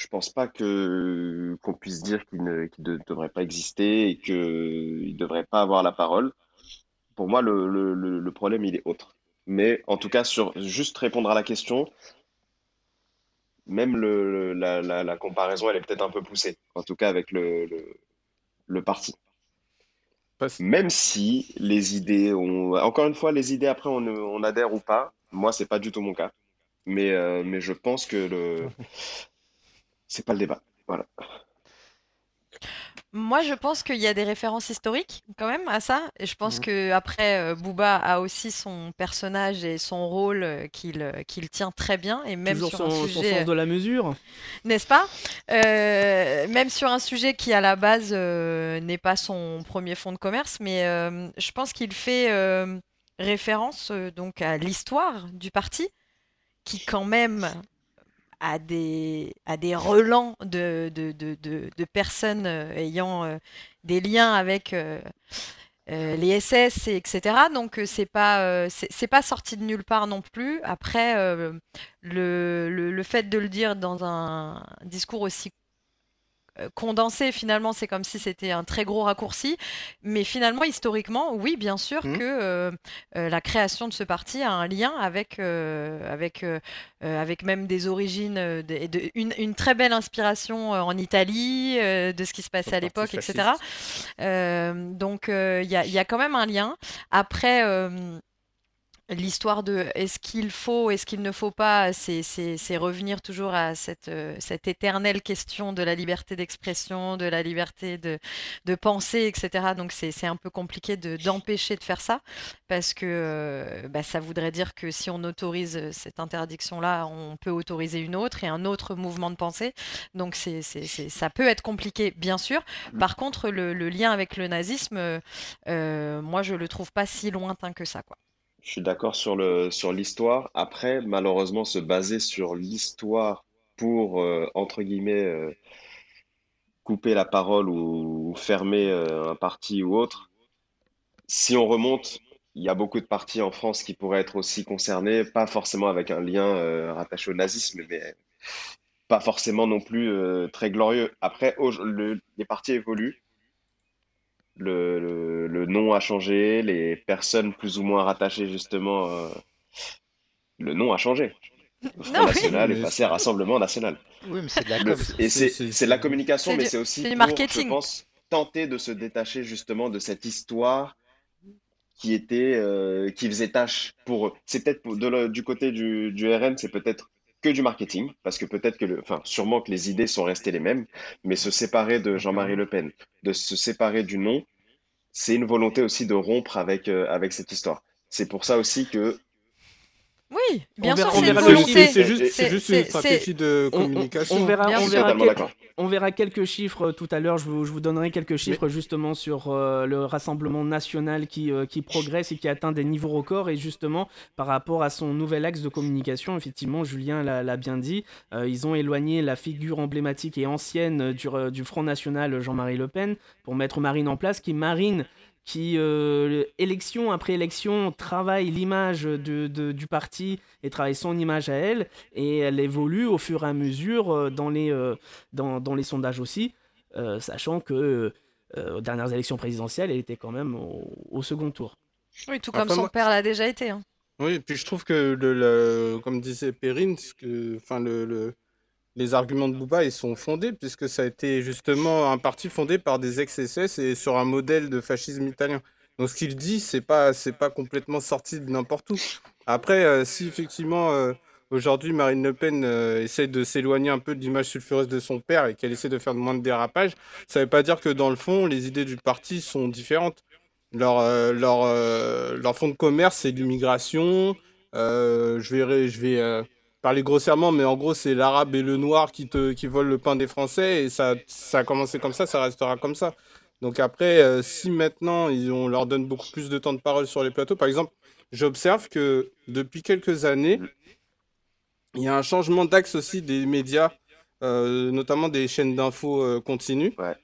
Je pense pas que qu'on puisse dire qu'il ne, devrait pas exister et qu'il ne devrait pas avoir la parole. Pour moi, le, le, problème, il est autre. Mais en tout cas, sur juste répondre à la question, même le, la, la, la comparaison, elle est peut-être un peu poussée, en tout cas avec le, le, le parti. Parce- Même si les idées, ont... encore une fois, les idées après, on, on adhère ou pas. Moi, c'est pas du tout mon cas. Mais, euh, mais je pense que le... c'est pas le débat. Voilà. Moi, je pense qu'il y a des références historiques quand même à ça. Et je pense Mhm. que après, euh, Booba a aussi son personnage et son rôle euh, qu'il euh, qu'il tient très bien. Et même Toujours sur son, un son sujet, sens de la mesure n'est-ce pas? Euh, même sur un sujet qui à la base euh, n'est pas son premier fonds de commerce, mais euh, je pense qu'il fait euh, référence euh, donc à l'histoire du parti, qui quand même a des, relents de, personnes euh, ayant euh, des liens avec euh, les SS, et etc. Donc c'est pas, c'est pas sorti de nulle part non plus. Après, le, le, fait de le dire dans un discours aussi condensé, finalement, c'est comme si c'était un très gros raccourci. Mais finalement, historiquement, oui, bien sûr Mhm. que euh, euh, la création de ce parti a un lien avec, euh, avec, euh, euh, avec même des origines, euh, de- une, une très belle inspiration euh, en Italie, euh, de ce qui se passait à l'époque, etc. Euh, donc, euh, il y a, il y a quand même un lien. Après, euh, l'histoire de est-ce qu'il faut, est-ce qu'il ne faut pas, c'est revenir toujours à cette, euh, cette éternelle question de la liberté d'expression, de la liberté de, penser, etc. Donc, c'est un peu compliqué de- d'empêcher de faire ça, parce que euh, bah, ça voudrait dire que si on autorise cette interdiction-là, on peut autoriser une autre et un autre mouvement de pensée. Donc, c'est ça peut être compliqué, bien sûr. Par contre, le, lien avec le nazisme, euh, moi, je le trouve pas si lointain que ça, quoi. Je suis d'accord sur le, sur l'histoire. Après, malheureusement, se baser sur l'histoire pour, euh, entre guillemets, euh, couper la parole ou, fermer euh, un parti ou autre, si on remonte, il y a beaucoup de partis en France qui pourraient être aussi concernés, pas forcément avec un lien rattaché au nazisme, mais pas forcément non plus très glorieux. Après, le- les partis évoluent. Le, le- le nom a changé, les personnes plus ou moins rattachées justement, euh, le nom a changé. Le Front Non, oui. National est passé à Rassemblement National. Oui, mais c'est de la com. et c'est- la communication, C'est mais c'est aussi c'est du pour, marketing. je pense, tenter de se détacher justement de cette histoire qui était, euh, qui faisait tâche pour eux. C'est peut-être du côté du, du RN, c'est peut-être que du marketing, parce que peut-être que, le, enfin, sûrement que les idées sont restées les mêmes, mais se séparer de Jean-Marie Le Pen, de se séparer du nom, c'est une volonté aussi de rompre avec, euh, avec cette histoire. C'est pour ça aussi que Oui, bien On verra- sûr, c'est juste, C'est- juste une stratégie de On- on- communication. On, verra, on verra quel- on verra quelques chiffres euh, tout à l'heure. Je vous, je vous donnerai quelques chiffres justement sur euh, le Rassemblement national qui, euh, qui progresse et qui atteint des niveaux records. Et justement, par rapport à son nouvel axe de communication, effectivement, Julien l'a bien dit, euh, ils ont éloigné la figure emblématique et ancienne du, du Front National, Jean-Marie Le Pen, pour mettre Marine en place, qui Marine qui, euh, élection après élection, travaille l'image de, de- du parti et travaille son image à elle, et elle évolue au fur et à mesure euh, dans, les, euh, dans, dans les sondages aussi, euh, sachant que euh, aux dernières élections présidentielles, elle était quand même au, au second tour. Oui, tout comme son moi- père l'a déjà été. hein. Oui, et puis je trouve que, le, le- comme disait Perrine, enfin, le, le- les arguments de Bouba, ils sont fondés, puisque ça a été justement un parti fondé par des ex-SS et sur un modèle de fascisme italien. Donc ce qu'il dit, c'est pas, c'est pas complètement sorti de n'importe où. Après, euh, si effectivement, euh, aujourd'hui, Marine Le Pen euh, essaie de s'éloigner un peu de l'image sulfureuse de son père et qu'elle essaie de faire moins de dérapages, ça veut pas dire que dans le fond, les idées du parti sont différentes. Leur, leur, fonds de commerce, c'est l'immigration. Je je vais parler grossièrement, mais en gros, c'est l'arabe et le noir qui, te, qui volent le pain des Français. Et ça, ça a commencé comme ça, ça restera comme ça. Donc après, euh, si maintenant ils, on leur donne beaucoup plus de temps de parole sur les plateaux, par exemple, j'observe que depuis quelques années, il y a un changement d'axe aussi des médias, euh, notamment des chaînes d'infos euh, continues. Ouais,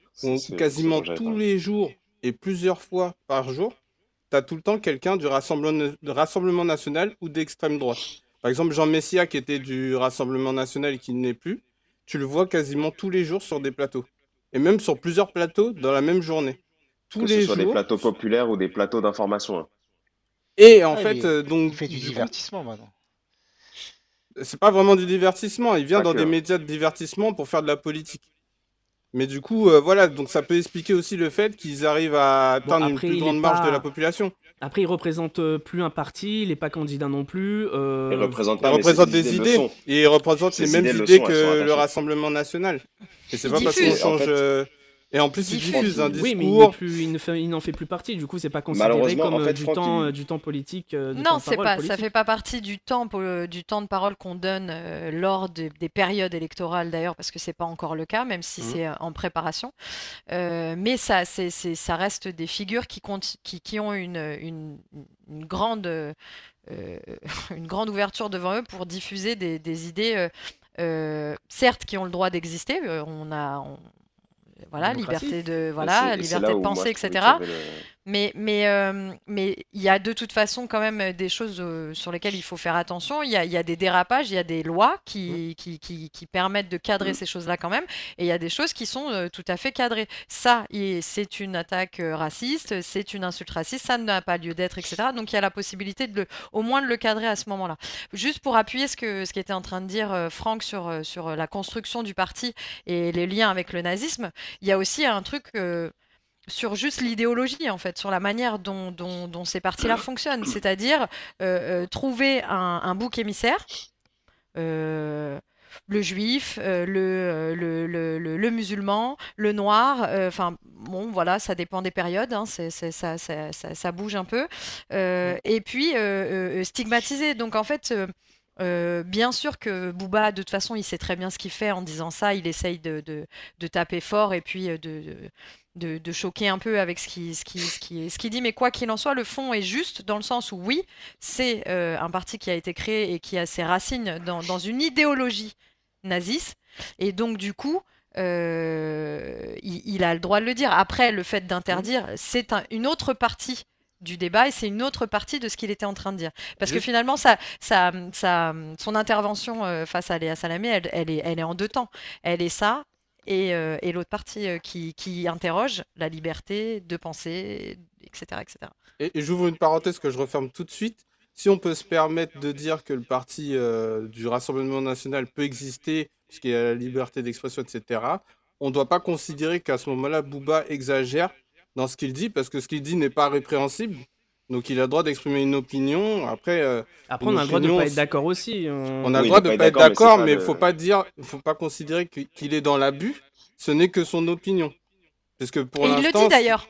quasiment tous les jours et plusieurs fois par jour, tu as tout le temps quelqu'un du Rassemblement national ou d'extrême droite. Par exemple, Jean Messia, qui était du Rassemblement national et qui ne l'est plus, tu le vois quasiment tous les jours sur des plateaux. Et même sur plusieurs plateaux dans la même journée. Tous Que les ce soit des plateaux populaires ou des plateaux d'information. hein. Et en Ah, fait, il- euh, donc, Il fait du du coup, divertissement maintenant. c'est pas vraiment du divertissement. Il vient Pas dans que. des médias de divertissement pour faire de la politique. Mais du coup, euh, voilà, donc ça peut expliquer aussi le fait qu'ils arrivent à atteindre une après, plus grande marge de la population. Après, il représente euh, plus un parti, il n'est pas candidat non plus. euh, Il pas, représente des idées et il représente Ces les mêmes idées que le. Rassemblement national. Et c'est pas parce qu'on. En change. fait. Et en plus, il Diffuse. un Oui, mais il, n'est discours. plus, il, ne fait- il n'en fait plus partie. Du coup, c'est pas considéré comme en euh, fait, du, Franck, temps, il- euh, du temps politique. euh, du temps Non, de c'est parole pas, ça fait pas partie du temps, du temps de parole qu'on donne euh, lors de- des périodes électorales d'ailleurs, parce que c'est pas encore le cas, même si Mhm. c'est en préparation. Euh, mais ça, c'est, c'est- ça reste des figures qui, comptent, qui, qui ont une, une, une grande, euh, une grande ouverture devant eux pour diffuser des, des idées, euh, euh, certes, qui ont le droit d'exister. on a, on- voilà, liberté de, voilà, liberté de penser, etc. le- Mais mais euh, mais il y a de toute façon quand même des choses euh, sur lesquelles il faut faire attention. Il y a, il y a des dérapages, il y a des lois qui, qui, qui, qui permettent de cadrer Mm. ces choses-là quand même, et il y a des choses qui sont euh, tout à fait cadrées. Ça, c'est une attaque raciste, c'est une insulte raciste, ça n'a pas lieu d'être, etc. Donc il y a la possibilité de le, au moins de le cadrer à ce moment-là. Juste pour appuyer ce que ce qu'était en train de dire Franck sur sur la construction du parti et les liens avec le nazisme, il y a aussi un truc. Sur juste l'idéologie, en fait, sur la manière dont, dont, dont ces partis-là fonctionnent. C'est-à-dire euh, euh, trouver un, un bouc émissaire, euh, le juif, le, le, le, le- le musulman, le noir, enfin, bon, voilà, ça dépend des périodes, hein, ça, ça, ça, ça bouge un peu. Et puis, stigmatiser. Donc, en fait... euh, bien sûr que Booba, de toute façon, il sait très bien ce qu'il fait en disant ça. Il essaye de, de, de taper fort et puis de, de, de choquer un peu avec ce qu'il ce qui, ce qui, ce qu'il dit. Mais quoi qu'il en soit, le fond est juste dans le sens où, oui, c'est euh, un parti qui a été créé et qui a ses racines dans, dans une idéologie naziste. Et donc, du coup, euh, il, il a le droit de le dire. Après, le fait d'interdire, c'est un- une autre partie du débat et c'est une autre partie de ce qu'il était en train de dire. Parce que finalement, ça, ça, ça, son intervention euh, face à Léa Salamé, elle, elle est, elle est en deux temps. Elle est ça et, euh, et l'autre partie euh, qui, interroge la liberté de penser, etc. etc. Et, j'ouvre une parenthèse que je referme tout de suite. Si on peut se permettre de dire que le parti euh, du Rassemblement national peut exister, puisqu'il y a la liberté d'expression, etc., on ne doit pas considérer qu'à ce moment-là, Booba exagère dans ce qu'il dit, parce que ce qu'il dit n'est pas répréhensible. Donc il a le droit d'exprimer une opinion. Après, euh, Après, on a le droit de opinion, pas être d'accord aussi. on- on a Oui, le droit de ne pas être d'accord, mais il pas faut le- pas dire, faut pas considérer qu'il est dans l'abus. Ce n'est que son opinion. Parce que pour et il le dit d'ailleurs.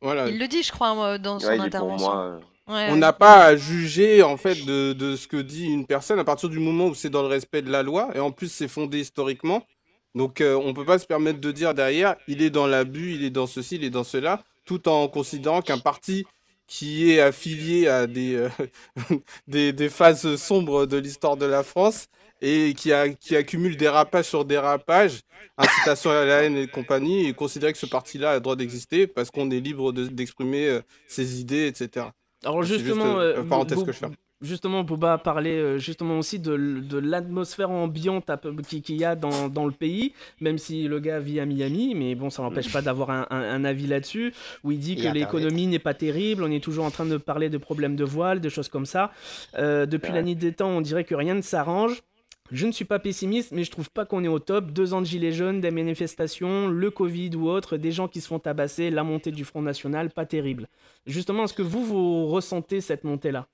Voilà. Il le dit, je crois, euh, dans son Ouais, pour intervention. moi, euh, Ouais, On ouais. n'a pas à juger en fait de, de ce que dit une personne à partir du moment où c'est dans le respect de la loi et en plus c'est fondé historiquement. Donc euh, on peut pas se permettre de dire derrière il est dans l'abus, il est dans ceci, il est dans cela, tout en considérant qu'un parti qui est affilié à des, euh, des, des phases sombres de l'histoire de la France et qui, a, qui accumule dérapage sur dérapage, incitation à la haine et compagnie, et considérer que ce parti-là a le droit d'exister parce qu'on est libre de- d'exprimer euh, ses idées, etc. Alors juste, justement, euh, euh, une parenthèse que je fais. Justement, Booba parlait euh, justement aussi de, de l'atmosphère ambiante qu'il y a dans, dans le pays, même si le gars vit à Miami, mais bon, ça n'empêche pas d'avoir un, un- un avis là-dessus, où il dit que l'économie n'est pas terrible, on est toujours en train de parler de problèmes de voile, de choses comme ça. Euh, depuis Ouais. la nuit des temps, on dirait que rien ne s'arrange. Je ne suis pas pessimiste, mais je trouve pas qu'on est au top. Deux ans de gilets jaunes, des manifestations, le Covid ou autre, des gens qui se font tabasser, la montée du Front National, pas terrible. Justement, est-ce que vous, vous ressentez cette montée-là?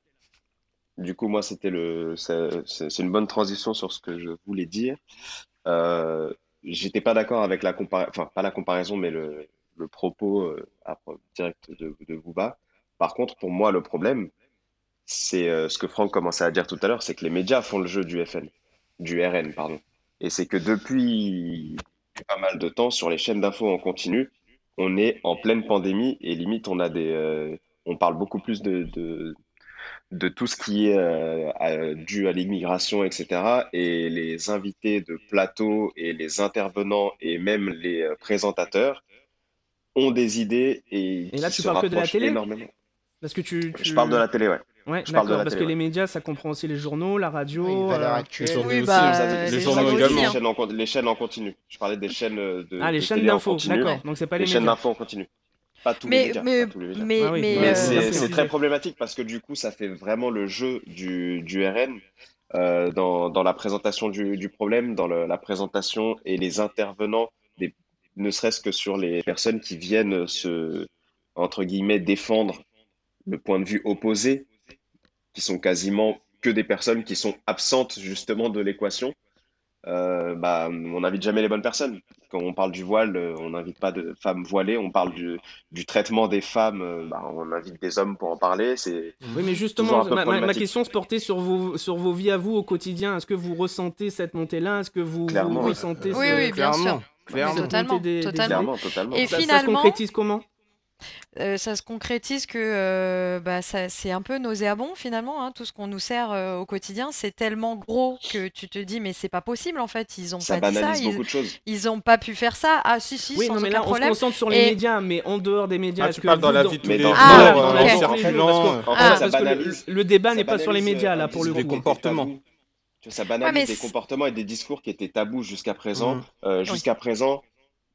Du coup, moi, c'était le, c'est une bonne transition sur ce que je voulais dire. Euh, j'étais pas d'accord avec la comparaison, enfin, pas la comparaison, mais le, propos euh, direct de, de Booba. Par contre, pour moi, le problème, c'est euh, ce que Franck commençait à dire tout à l'heure, c'est que les médias font le jeu du FN, du RN, pardon. Et c'est que depuis pas mal de temps, sur les chaînes d'infos en continu, on est en pleine pandémie et limite, on a des, euh, on parle beaucoup plus de, de tout ce qui est euh, à- dû à l'immigration, etc. Et les invités de plateau et les intervenants et même les euh, présentateurs ont des idées et, Et là, tu se parles que de la rapprochent télé énormément. Parce que tu, tu- Je parle de la télé, ouais. Ouais, je parle de la parce télé, que les médias, ça comprend aussi les journaux, la radio. Oui, euh. Les journaux Oui, bah, les les également. Les hein. chaînes en, con- les chaînes en continu. Je parlais des chaînes de, Ah, les de chaînes continu. d'accord. Donc c'est pas les, Les chaînes d'infos en continu. Pas tous les Mais, médias. mais, pas tous les médias. mais, Ah oui, mais, Mais euh, c'est très problématique parce que du coup, ça fait vraiment le jeu du, du RN euh, dans, dans la présentation du, du problème, dans le- la présentation et les intervenants, des, ne serait-ce que sur les personnes qui viennent se, entre guillemets, défendre le point de vue opposé, qui sont quasiment que des personnes qui sont absentes justement de l'équation. Euh, bah, on n'invite jamais les bonnes personnes. Quand on parle du voile, euh, on n'invite pas de femmes voilées. On parle du, du traitement des femmes, euh, bah, on invite des hommes pour en parler. C'est Oui, mais justement, ma, ma- ma problématique. question se portait sur vos, sur vos vies à vous au quotidien. Est-ce que vous ressentez cette montée-là? Est-ce que vous, vous Clairement, oui. ressentez Oui, ce- oui, bien sûr. Clairement, Totalement, des- totalement. idées clairement, totalement. Et ça, ça se finalement- concrétise comment? Euh, ça se concrétise que euh, bah, ça, c'est un peu nauséabond finalement, hein, tout ce qu'on nous sert euh, au quotidien, c'est tellement gros que tu te dis mais c'est pas possible en fait, ils ont Ça pas dit ça, banalise ils, beaucoup de choses. ils ont pas pu faire ça. Ah si si, Oui, sans non, mais aucun là, on se problème. concentre sur les Et- médias, mais en dehors des médias, Ah, est-ce tu que parles dans vous, la vie de tous les jours, en ok. circulant, En fait, Ah, ça parce que le, banalise. le débat n'est pas sur les médias là pour le coup. était comportements. tabou. Tu vois, Ça banalise mais des c'est- comportements et des discours qui étaient tabous jusqu'à présent. Mhm. Euh, jusqu'à présent,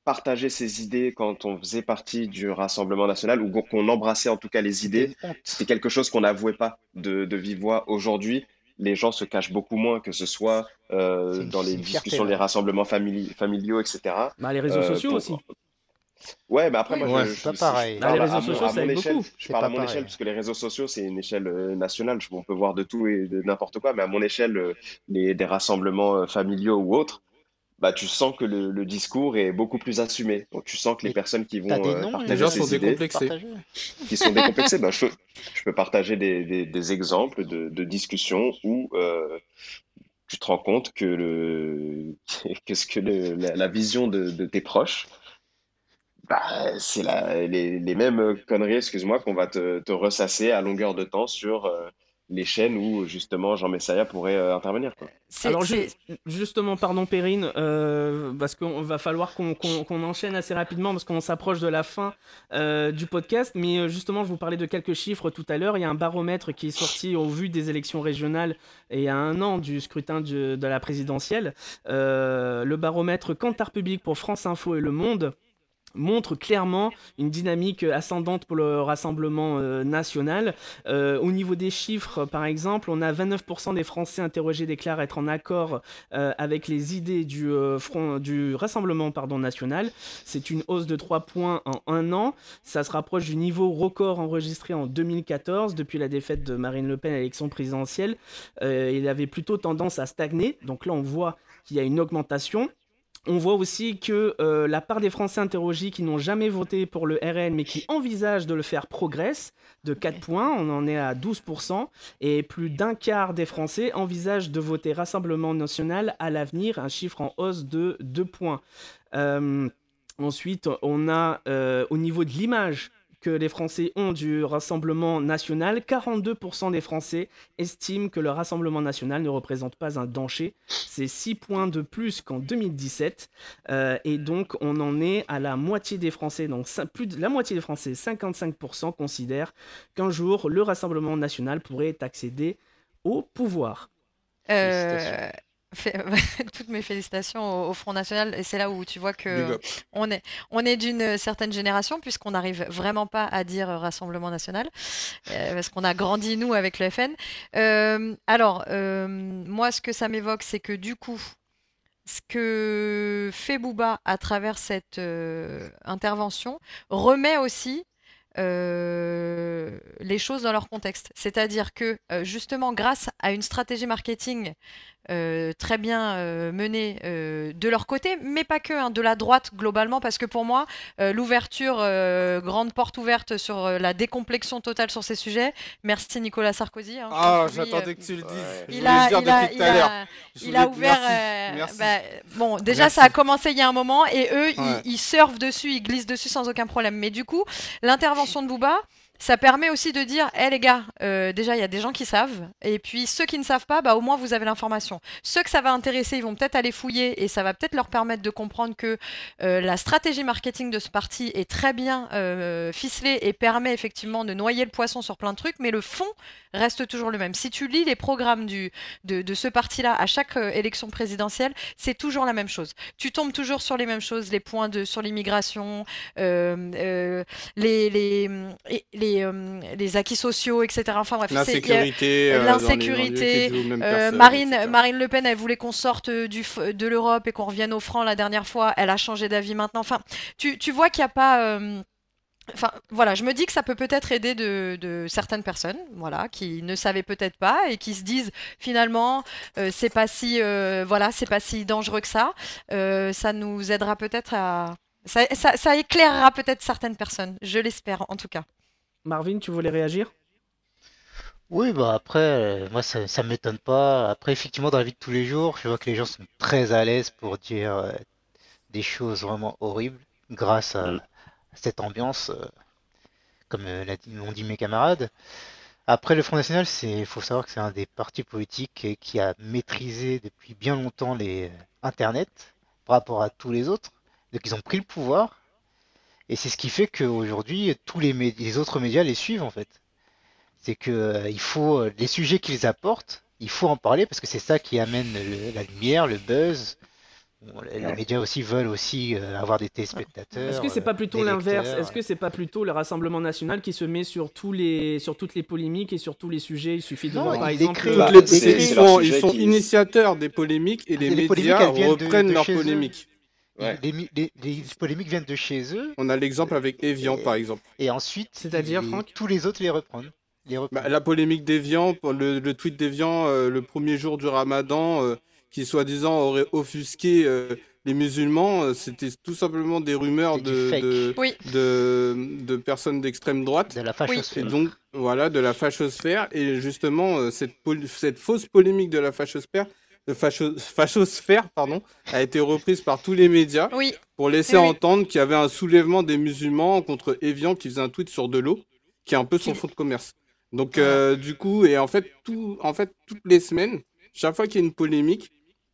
partager ses idées quand on faisait partie du Rassemblement national ou qu'on embrassait en tout cas les idées, C'était quelque chose qu'on n'avouait pas de, de vive voix. Aujourd'hui, les gens se cachent beaucoup moins, que ce soit euh, dans les fierté, discussions, là. les rassemblements famili- familiaux, etc. Bah, les réseaux Euh, sociaux pour- aussi. Ouais, mais après, Oui, moi, ouais, je, c'est pas pareil. je Ah, les parle réseaux à mon- sociaux, à ça mon aide échelle. beaucoup. Je parle à mon pareil. échelle, parce que les réseaux sociaux, c'est une échelle euh, nationale. Je- On peut voir de tout et de n'importe quoi, mais à mon échelle, les, des rassemblements familiaux ou autres, bah, tu sens que le, le discours est beaucoup plus assumé. Donc, tu sens que les personnes qui vont des euh, noms, partager Les gens ces sont idées, décomplexés. Qui sont décomplexés, bah, je, je peux partager des, des, des exemples de, de discussions où euh, tu te rends compte que, le, que ce que le- la, la vision de, de tes proches, bah, c'est les, les mêmes conneries, excuse-moi, qu'on va te, te ressasser à longueur de temps sur euh, les chaînes où justement Jean Messaya pourrait euh, intervenir. Quoi. Alors ju- justement, pardon Perrine, euh, parce qu'on va falloir qu'on enchaîne assez rapidement parce qu'on s'approche de la fin euh, du podcast. Mais justement, je vous parlais de quelques chiffres tout à l'heure. Il y a un baromètre qui est sorti au vu des élections régionales et à un an du scrutin du- de la présidentielle. Euh, le baromètre Cantar Public pour France Info et Le Monde montre clairement une dynamique ascendante pour le Rassemblement euh, national. Euh, au niveau des chiffres, par exemple, on a 29% des Français interrogés déclarent être en accord euh, avec les idées du, euh, front, du Rassemblement pardon, national. C'est une hausse de 3 points en un an. Ça se rapproche du niveau record enregistré en 2014, depuis la défaite de Marine Le Pen à l'élection présidentielle. Euh, il avait plutôt tendance à stagner. Donc là, on voit qu'il y a une augmentation. On voit aussi que euh, la part des Français interrogés qui n'ont jamais voté pour le RN mais qui envisagent de le faire progresse de 4 points, on en est à 12%, et plus d'un quart des Français envisagent de voter Rassemblement national à l'avenir, un chiffre en hausse de 2 points. Euh, ensuite, on a euh, au niveau de l'image que les Français ont du Rassemblement national, 42% des Français estiment que le Rassemblement national ne représente pas un danger. C'est 6 points de plus qu'en 2017. Euh, et donc, on en est à la moitié des Français. Donc, plus de la moitié des Français, 55%, considèrent qu'un jour, le Rassemblement national pourrait accéder au pouvoir. Euh, toutes mes félicitations au, Front National et c'est là où tu vois que on est, on est d'une certaine génération puisqu'on n'arrive vraiment pas à dire Rassemblement National euh, parce qu'on a grandi nous avec le FN. Euh, alors euh, moi ce que ça m'évoque c'est que du coup ce que fait Bouba à travers cette intervention remet aussi les choses dans leur contexte. C'est-à-dire que justement grâce à une stratégie marketing euh, très bien euh, menée euh, de leur côté, mais pas que, hein, de la droite globalement, parce que pour moi, l'ouverture, grande porte ouverte sur la décomplexion totale sur ces sujets. Merci Nicolas Sarkozy. Hein, ah, j'attendais que tu le dises. Il a, il, a, il, a, il a, ouvert. Bah, bon, déjà, ça a commencé il y a un moment, et eux, ils, ils surfent dessus, ils glissent dessus sans aucun problème. Mais du coup, l'intervention de Bouba ça permet aussi de dire, hé les gars, euh, déjà il y a des gens qui savent, et puis ceux qui ne savent pas, bah au moins vous avez l'information. Ceux que ça va intéresser, ils vont peut-être aller fouiller, et ça va peut-être leur permettre de comprendre que euh, la stratégie marketing de ce parti est très bien euh, ficelée et permet effectivement de noyer le poisson sur plein de trucs, mais le fond reste toujours le même. Si tu lis les programmes du, de, ce parti-là à chaque élection présidentielle, c'est toujours la même chose. Tu tombes toujours sur les mêmes choses, les points de, sur l'immigration, les, les, les euh, les, acquis sociaux, etc. Enfin bref, l'insécurité, euh, l'insécurité. Euh, Marine, Marine Le Pen, elle voulait qu'on sorte du, de l'Europe et qu'on revienne au franc la dernière fois. Elle a changé d'avis maintenant. Enfin, tu, tu vois qu'il n'y a pas. Enfin, voilà, je me dis que ça peut peut-être aider de, certaines personnes, voilà, qui ne savaient peut-être pas et qui se disent finalement, c'est pas si, voilà, c'est pas si dangereux que ça. ça nous aidera peut-être à, ça, ça éclairera peut-être certaines personnes. Je l'espère, en tout cas. Marvin, tu voulais réagir? Oui, bah après, euh, moi ça, ça m'étonne pas. Après, effectivement, dans la vie de tous les jours, je vois que les gens sont très à l'aise pour dire euh, des choses vraiment horribles grâce à, cette ambiance, euh, comme l'ont dit mes camarades. Après, le Front National, c'est, faut savoir que c'est un des partis politiques qui a maîtrisé depuis bien longtemps les Internet par rapport à tous les autres. Donc, ils ont pris le pouvoir et c'est ce qui fait qu'aujourd'hui, tous les, les, autres médias les suivent en fait. C'est que euh, il faut euh, les sujets qu'ils apportent, il faut en parler parce que c'est ça qui amène la lumière, le buzz. les médias aussi veulent aussi euh, avoir des téléspectateurs. Est-ce que c'est pas plutôt l'inverse? Est-ce que c'est pas plutôt le Rassemblement national qui se met sur tous les sur toutes les polémiques et sur tous les sujets? Il suffit de voir par exemple. ils, sont, initiateurs des polémiques et les, médias reprennent leurs polémiques. Les, polémiques viennent de chez eux. On a l'exemple avec Evian, par exemple. Et ensuite, c'est-à-dire Franck, tous les autres les reprennent. Bah, la polémique d'Evian, le, le tweet d'Evian, euh, le premier jour du Ramadan, euh, qui soi-disant aurait offusqué euh, les musulmans, c'était tout simplement des rumeurs de de, de, personnes d'extrême droite. De la fachosphère. Et donc, voilà, de la fachosphère. Et justement, cette, cette fausse polémique de la fachosphère de fachosphère pardon, a été reprise par tous les médias pour laisser entendre qu'il y avait un soulèvement des musulmans contre Evian qui faisait un tweet sur de l'eau, qui est un peu son fonds de commerce. Donc euh, du coup, et en fait, tout, en fait, toutes les semaines, chaque fois qu'il y a une polémique,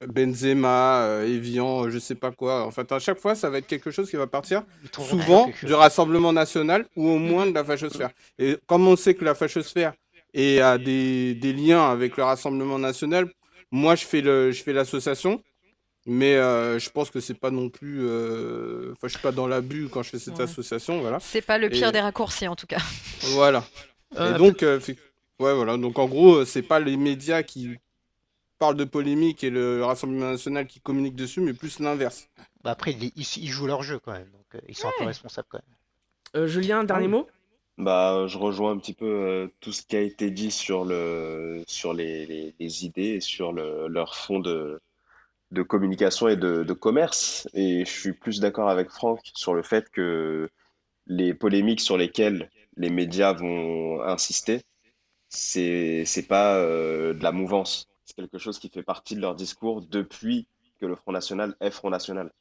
Benzema, euh, Evian, je sais pas quoi. En fait, à chaque fois, ça va être quelque chose qui va partir souvent du Rassemblement national ou au moins de la fachosphère. Et comme on sait que la fachosphère et a des, des liens avec le Rassemblement national, moi, je fais le, je fais l'association, mais euh, je pense que c'est pas non plus. Euh, enfin, je suis pas dans l'abus quand je fais cette association, voilà. C'est pas le pire des raccourcis en tout cas. Voilà. Euh, et donc, ouais, voilà. Donc en gros, c'est pas les médias qui parlent de polémique et le Rassemblement national qui communique dessus, mais plus l'inverse. Bah après, ils, jouent leur jeu quand même, donc ils sont un peu responsables quand même. Julien, un dernier ah mot? Bah, je rejoins un petit peu euh, tout ce qui a été dit sur le, sur les, les, idées et sur le, leur fond de, de communication et de, commerce. Et je suis plus d'accord avec Franck sur le fait que les polémiques sur lesquelles les médias vont insister, c'est c'est pas euh, de la mouvance. C'est quelque chose qui fait partie de leur discours depuis que le Front National est Front National.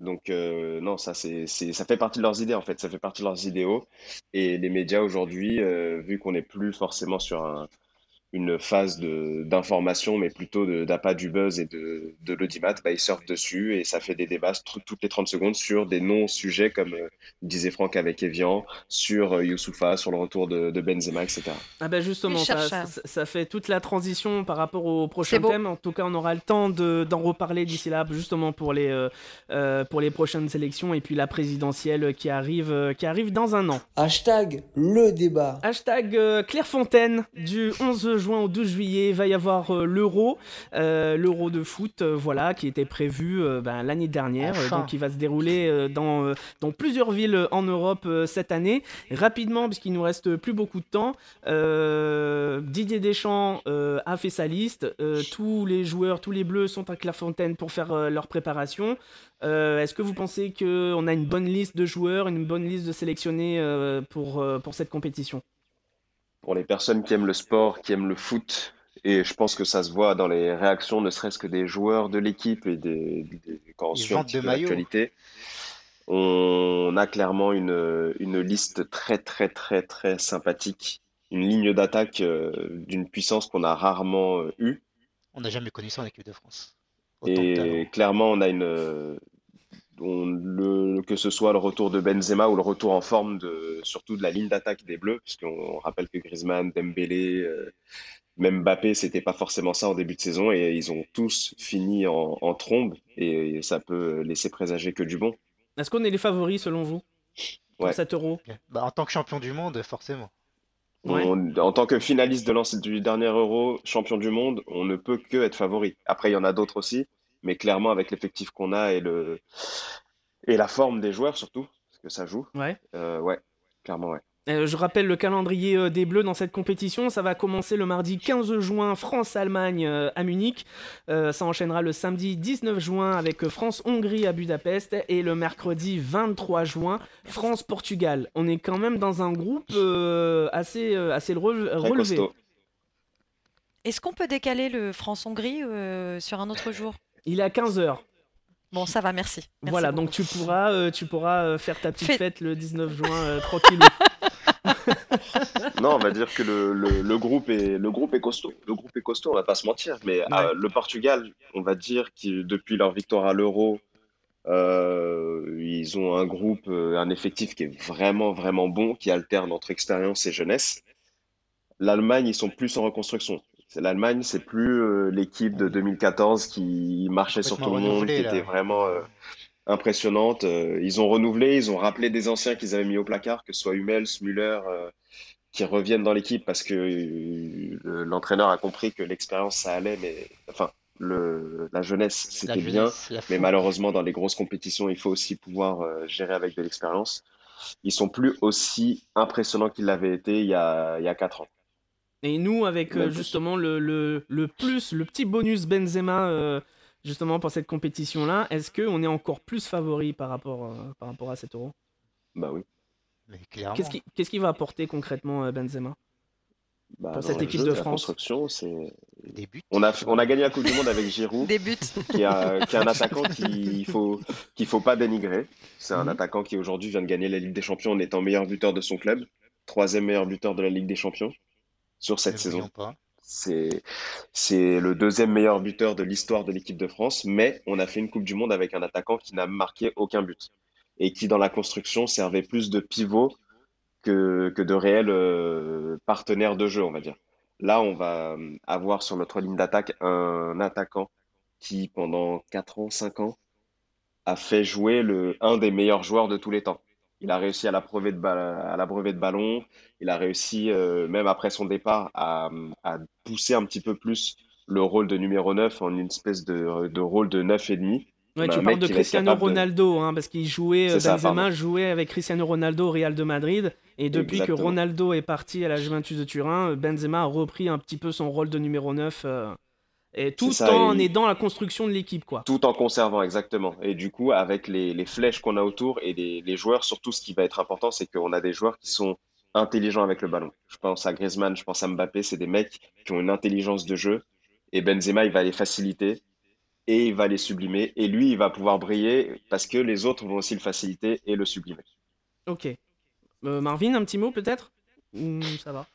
Donc euh, non, ça c'est ça fait partie de leurs idées en fait, ça fait partie de leurs idéaux. Et les médias aujourd'hui, euh, vu qu'on n'est plus forcément sur un une phase de d'information, mais plutôt de- d'appât du buzz et de, de l'audimat, bah, ils surfent dessus et ça fait des débats toutes les 30 secondes sur des non-sujets comme euh, disait Franck avec Evian, sur euh, Youssoupha, sur le retour de, de Benzema, etc. Ah bah justement, ça, fait toute la transition par rapport au prochain thème. En tout cas, on aura le temps de- d'en reparler d'ici là, justement pour les, euh, euh, pour les prochaines élections et puis la présidentielle qui arrive, qui arrive dans un an. Hashtag le débat. Hashtag euh, Clairefontaine, du 11 juin au 12 juillet, va y avoir euh, l'Euro, euh, l'Euro de foot, euh, voilà, qui était prévu ben, l'année dernière, Enfin. donc qui va se dérouler dans, dans plusieurs villes en Europe cette année. Rapidement, puisqu'il nous reste plus beaucoup de temps, Didier Deschamps a fait sa liste, tous les joueurs, tous les bleus sont à Clairefontaine pour faire leur préparation. Euh, Est-ce que vous pensez qu'on a une bonne liste de joueurs, une bonne liste de sélectionnés euh, pour, euh, pour cette compétition? Pour les personnes qui aiment le sport, qui aiment le foot, et je pense que ça se voit dans les réactions, ne serait-ce que des joueurs de l'équipe et des, des- quand on suit un petit peu l'actualité, on a clairement une, une liste très très très très sympathique, une ligne d'attaque euh, d'une puissance qu'on a rarement euh, eue. On n'a jamais connu ça en équipe de France. Autant. Et clairement, on a une, on- le, que ce soit le retour de Benzema ou le retour en forme de, surtout de la ligne d'attaque des Bleus, puisqu'on rappelle que Griezmann, Dembélé, euh, même Mbappé, c'était pas forcément ça en début de saison, et ils ont tous fini en, en trombe, et ça peut laisser présager que du bon. Est-ce qu'on est les favoris selon vous pour Ouais. cet euro? Bah, en tant que champion du monde, forcément. Ouais. On- en tant que finaliste de du dernier Euro, champion du monde, on ne peut que être favori. Après, il y en a d'autres aussi, mais clairement, avec l'effectif qu'on a et le et la forme des joueurs surtout, parce que ça joue, Ouais. euh, ouais, clairement, ouais. Euh, je rappelle le calendrier euh, des Bleus dans cette compétition. Ça va commencer le mardi 15 juin, France-Allemagne euh, à Munich. Euh, ça enchaînera le samedi 19 juin avec France-Hongrie à Budapest. Et le mercredi 23 juin, France-Portugal. On est quand même dans un groupe euh, assez, euh, assez relevé. Est-ce qu'on peut décaler le France-Hongrie euh, sur un autre jour? Il est à 15h. Bon, ça va, merci. Merci Voilà, beaucoup. donc tu pourras, euh, tu pourras euh, faire ta petite Fais- fête le 19 juin euh, tranquille. Non, on va dire que le, le, le groupe est le groupe est costaud. Le groupe est costaud, on va pas se mentir. Mais euh, le Portugal, on va dire que depuis leur victoire à l'Euro, euh, ils ont un groupe, un effectif qui est vraiment vraiment bon, qui alterne entre expérience et jeunesse. L'Allemagne, ils sont plus en reconstruction. C'est l'Allemagne, c'est plus euh, l'équipe de 2014 qui marchait sur tout le monde, qui là, était vraiment euh, impressionnante. Euh, ils ont renouvelé, ils ont rappelé des anciens qu'ils avaient mis au placard, que ce soit Hummels, Müller, euh, qui reviennent dans l'équipe parce que euh, le- l'entraîneur a compris que l'expérience ça allait, mais enfin le, la jeunesse c'était bien, mais malheureusement dans les grosses compétitions il faut aussi pouvoir euh, gérer avec de l'expérience. Ils sont plus aussi impressionnants qu'ils l'avaient été il y a il y a quatre ans. Et nous, avec euh, justement le, le, le plus, le petit bonus Benzema, euh, justement pour cette compétition-là, est-ce qu'on est encore plus favori par rapport, euh, par rapport à cet euro? Bah oui. Mais clairement. Qu'est-ce qui- va apporter concrètement euh, Benzema? Bah, Pour cette équipe jeu, de la France. construction, c'est Des buts. on a on a gagné la Coupe du Monde avec Giroud. Des buts. qui est, un- qui est un attaquant qu'il faut qu'il faut pas dénigrer. C'est un Mhm. attaquant qui aujourd'hui vient de gagner la Ligue des Champions en étant meilleur buteur de son club, troisième meilleur buteur de la Ligue des Champions sur cette saison. c'est le deuxième meilleur buteur de l'histoire de l'équipe de France, mais on a fait une Coupe du Monde avec un attaquant qui n'a marqué aucun but et qui dans la construction servait plus de pivot que, que de réel euh, partenaire de jeu, on va dire. Là, on va euh, avoir sur notre ligne d'attaque un attaquant qui, pendant 4 ans, 5 ans, a fait jouer le, un des meilleurs joueurs de tous les temps. Il a réussi à l'abreuver de, à l'abreuver de ballons. Il a réussi, euh, même après son départ, à, à pousser un petit peu plus le rôle de numéro 9 en une espèce de, de rôle de 9 et demi. Ouais, tu parles de Cristiano de- Ronaldo, hein, parce qu'il jouait, euh, ça, Benzema jouait avec Cristiano Ronaldo au Real de Madrid, et depuis que. Ronaldo est parti à la Juventus de Turin, euh, Benzema a repris un petit peu son rôle de numéro 9. euh, Et tout ça, en et- aidant la construction de l'équipe, quoi. Tout en conservant, exactement. Et du coup, avec les, les flèches qu'on a autour et les, les joueurs, surtout ce qui va être important, c'est qu'on a des joueurs qui sont intelligents avec le ballon. Je pense à Griezmann, je pense à Mbappé, c'est des mecs qui ont une intelligence de jeu. Et Benzema, il va les faciliter et il va les sublimer. Et lui, il va pouvoir briller parce que les autres vont aussi le faciliter et le sublimer. Ok. Euh, Marvin, un petit mot peut-être? Ou ça va?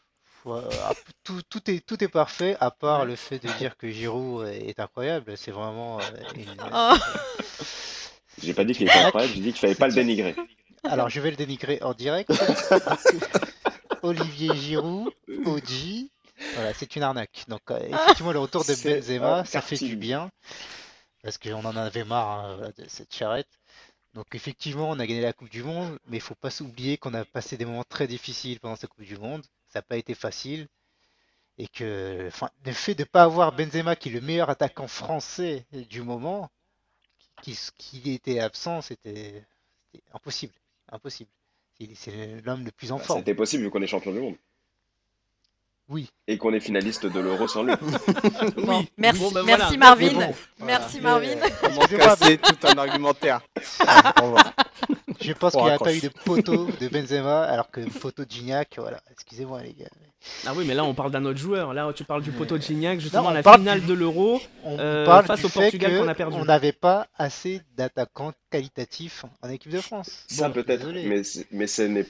Tout, tout est, tout est parfait, à part le fait de dire que Giroud est incroyable. C'est vraiment euh, une- Oh. J'ai pas dit qu'il était incroyable, j'ai dit qu'il fallait pas le dénigrer. Alors, je vais le dénigrer en direct. Olivier Giroud, OG, voilà, c'est une arnaque. Donc, euh, effectivement, le retour de Benzema, ça fait du bien. Parce qu'on en avait marre hein, de cette charrette. Donc, effectivement, on a gagné la Coupe du Monde, mais il faut pas s'oublier qu'on a passé des moments très difficiles pendant cette Coupe du Monde. Ça n'a pas été facile. Et que enfin, le fait de ne pas avoir Benzema, qui est le meilleur attaquant français du moment, qui, qui était absent, c'était impossible. Impossible. C'est l'homme le plus en Bah, forme. C'était possible vu qu'on est champion du monde. Oui. Et qu'on est finaliste de l'Euro sans lui. Bon, Oui. merci, Bon, ben merci voilà. Marvin. Merci Marvin. euh, Comment casser tout un argumentaire revoir. Je pense qu'il n'y a pas eu de poteau de Benzema, alors que poteau de Gignac, voilà. Excusez-moi les gars. Ah oui, mais là on parle d'un autre joueur. Là tu parles du poteau de Gignac, justement la finale du- de l'Euro. On Euh, parle face au Portugal qu'on a perdu. On n'avait pas assez d'attaquants qualitatifs en équipe de France. Ça Bon, peut-être, mais, mais ce n'est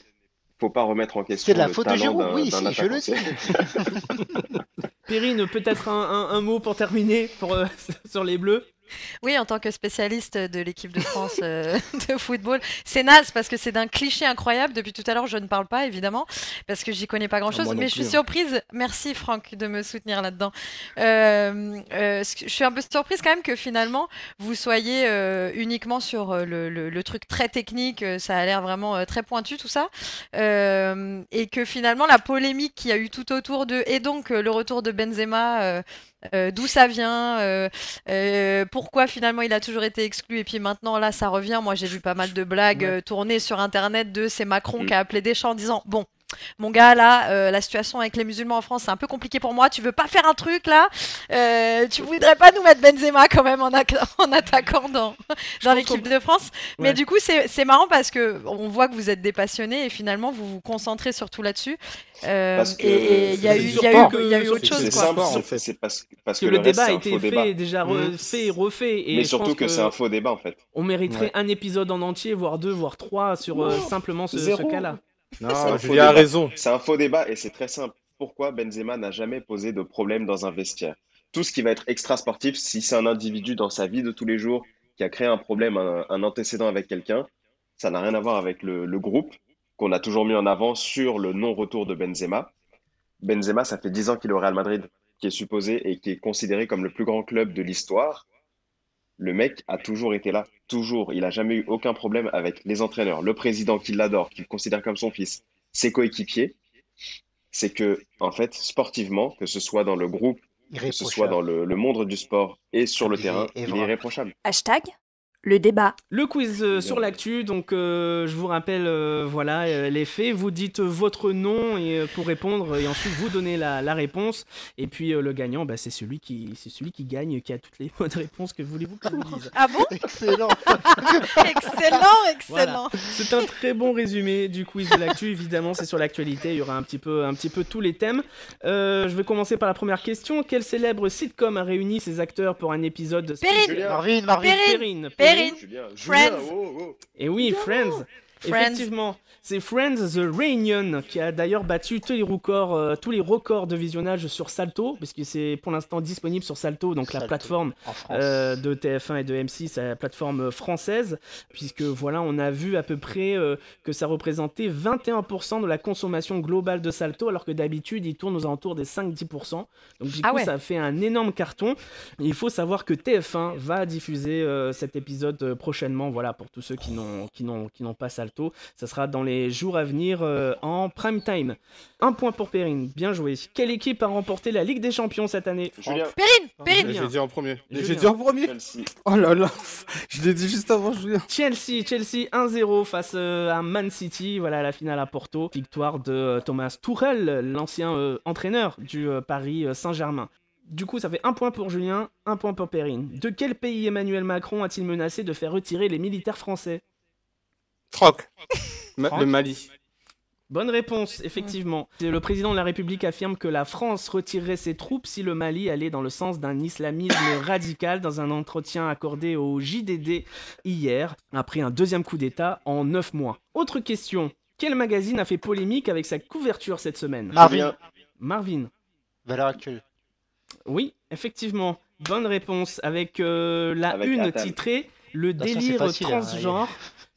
faut pas remettre en question C'est de la le faute de Giroud, oui, si, je le dis. Perrine, peut-être un, un- un mot pour terminer pour, euh, sur les Bleus? Oui, en tant que spécialiste de l'équipe de France euh, de football, c'est naze parce que c'est d'un cliché incroyable. Depuis tout à l'heure, je ne parle pas évidemment parce que j'y connais pas grand-chose, non mais je suis hein. surprise. Merci Franck de me soutenir là-dedans. Euh, euh, je suis un peu surprise quand même que finalement vous soyez uniquement sur le, le- le truc très technique. Ça a l'air vraiment très pointu tout ça, et que finalement la polémique qu'il y a eu tout autour de et donc le retour de Benzema. Euh, d'où ça vient, euh, euh, pourquoi finalement il a toujours été exclu et puis maintenant là ça revient. Moi j'ai vu pas mal de blagues Ouais. tourner sur internet de c'est Macron Mm. qui a appelé Deschamps en disant bon. Mon gars, là, euh, la situation avec les musulmans en France, c'est un peu compliqué pour moi. Tu veux pas faire un truc là Euh, Tu voudrais pas nous mettre Benzema quand même en, atta- en attaquant dans, l'équipe de France Mais du coup, c'est c'est marrant parce que on voit que vous êtes des passionnés et finalement vous vous concentrez surtout là-dessus. Euh, Parce que et il y a eu, il y surtout a eu, que- il y a eu surtout autre chose C'est en fait. c'est parce, que que le, débat a été fait, débat. déjà Mhm. refait et refait. Et Mais je surtout pense que, c'est un faux débat en fait. On mériterait Ouais. un épisode en entier, voire deux, voire trois, sur euh, simplement ce, ce cas-là. Non, Julien a débat. raison. C'est un faux débat et c'est très simple. Pourquoi Benzema n'a jamais posé de problème dans un vestiaire? Tout ce qui va être extra-sportif, si c'est un individu dans sa vie de tous les jours qui a créé un problème, un, un antécédent avec quelqu'un, ça n'a rien à voir avec le, le groupe qu'on a toujours mis en avant sur le non-retour de Benzema. Benzema, ça fait 10 ans qu'il est au Real Madrid, qui est supposé et qui est considéré comme le plus grand club de l'histoire. Le mec a toujours été là, toujours. Il n'a jamais eu aucun problème avec les entraîneurs, le président qui l'adore, qui le considère comme son fils, ses coéquipiers. C'est que, en fait, sportivement, que ce soit dans le groupe, que ce soit dans le, le monde du sport et sur le terrain, il est irréprochable. Hashtag le débat. Le quiz euh, sur l'actu, donc euh, je vous rappelle euh, voilà euh, les faits. Vous dites votre nom et euh, pour répondre et ensuite vous donnez la, la réponse. Et puis euh, le gagnant, bah, c'est celui qui c'est celui qui gagne, qui a toutes les bonnes réponses que voulez-vous que je vous dise. Ah bon? Excellent. Excellent, excellent. C'est un très bon résumé du quiz de l'actu. Évidemment, c'est sur l'actualité. Il y aura un petit peu, un petit peu tous les thèmes. Euh, je vais commencer par la première question. Quel célèbre sitcom a réuni ses acteurs pour un épisode Perrine. spécial Marvin, Marvin. Perrine. Perrine. Perrine. Julien, Friends. Julien, oh, oh. Et oui, Friends. Friends. Effectivement, c'est Friends The Reunion qui a d'ailleurs battu tous les records, euh, tous les records de visionnage sur Salto, parce que c'est pour l'instant disponible sur Salto, donc la plateforme euh, de TF1 et de M6, la plateforme française, puisque voilà, on a vu à peu près euh, que ça représentait 21% de la consommation globale de Salto, alors que d'habitude il tourne aux alentours des 5-10%. Donc du Ah coup, ouais. ça fait un énorme carton. Et il faut savoir que TF1 va diffuser euh, cet épisode prochainement, voilà, pour tous ceux qui n'ont qui n'ont qui n'ont pas Salto, ça sera dans les jours à venir euh, en prime time. Un point pour Perrine, bien joué. Quelle équipe a remporté la Ligue des Champions cette année Julien, Perrine. Perrine. J'ai dit en premier. J'ai dit en premier. Chelsea. Oh là là. Je l'ai dit juste avant, Julien. Chelsea, Chelsea 1-0 face euh, à Man City, voilà la finale à Porto. Victoire de euh, Thomas Tuchel, l'ancien euh, entraîneur du euh, Paris euh, Saint-Germain. Du coup, ça fait un point pour Julien, un point pour Perrine. De quel pays Emmanuel Macron a-t-il menacé de faire retirer les militaires français? Ma- Franck le Mali. Bonne réponse, effectivement. Le président de la République affirme que la France retirerait ses troupes si le Mali allait dans le sens d'un islamisme radical dans un entretien accordé au JDD hier, après un deuxième coup d'État en 9 mois. Autre question. Quel magazine a fait polémique avec sa couverture cette semaine? Marvin. Marvin. valeur actuelle. Oui, effectivement. Bonne réponse. Avec euh, la Avec une titrée Le façon, délire facile, hein, transgenre.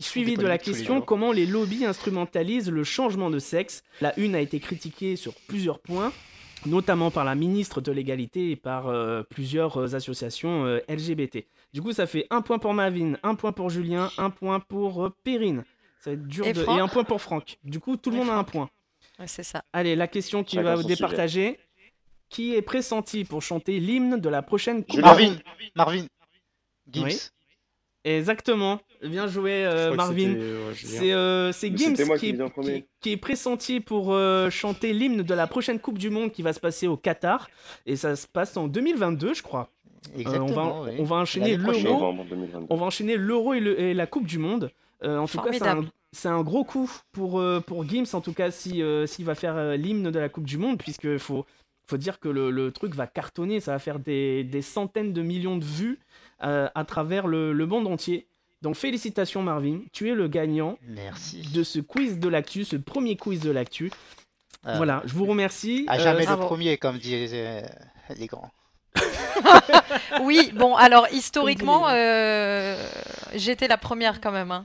Suivi de la question comment les lobbies instrumentalisent le changement de sexe? La une a été critiquée sur plusieurs points, notamment par la ministre de l'égalité et par euh, plusieurs euh, associations euh, LGBT. Du coup, ça fait un point pour Mavin, un point pour Julien, un point pour euh, Perrine. Ça va être dur Et de... Et un point pour Franck. Du coup, tout le Et monde a un point. Ouais, c'est ça. Allez, la question qui Chacun va vous sujet. départager. Qui est pressenti pour chanter l'hymne de la prochaine Coupe? Julien. Marvin, Marvin, Gibbs. Oui. Exactement. Bien joué, euh, Marvin. C'est euh, Gims qui, est- qui- qui est pressenti pour euh, chanter l'hymne de la prochaine Coupe du Monde qui va se passer au Qatar. Et ça se passe en 2022, je crois. Euh, Exactement. on, va, oui. on va enchaîner l'Euro. Novembre 2022. On va enchaîner l'Euro et, le- et la Coupe du Monde. Euh, en tout cas, c'est un, un gros coup pour, euh, pour Gims, en tout cas, si, euh, s'il va faire euh, l'hymne de la Coupe du Monde, puisque faut, faut dire que le, le truc va cartonner, ça va faire des, des centaines de millions de vues euh, à travers le, le monde entier. Donc félicitations Marvin, tu es le gagnant Merci. de ce quiz de l'actu, ce premier quiz de l'actu. Ah, Voilà, je vous remercie. À Euh, jamais le bravo. premier, comme disaient euh, les grands. Oui, bon, alors historiquement, euh, j'étais la première quand même. hein.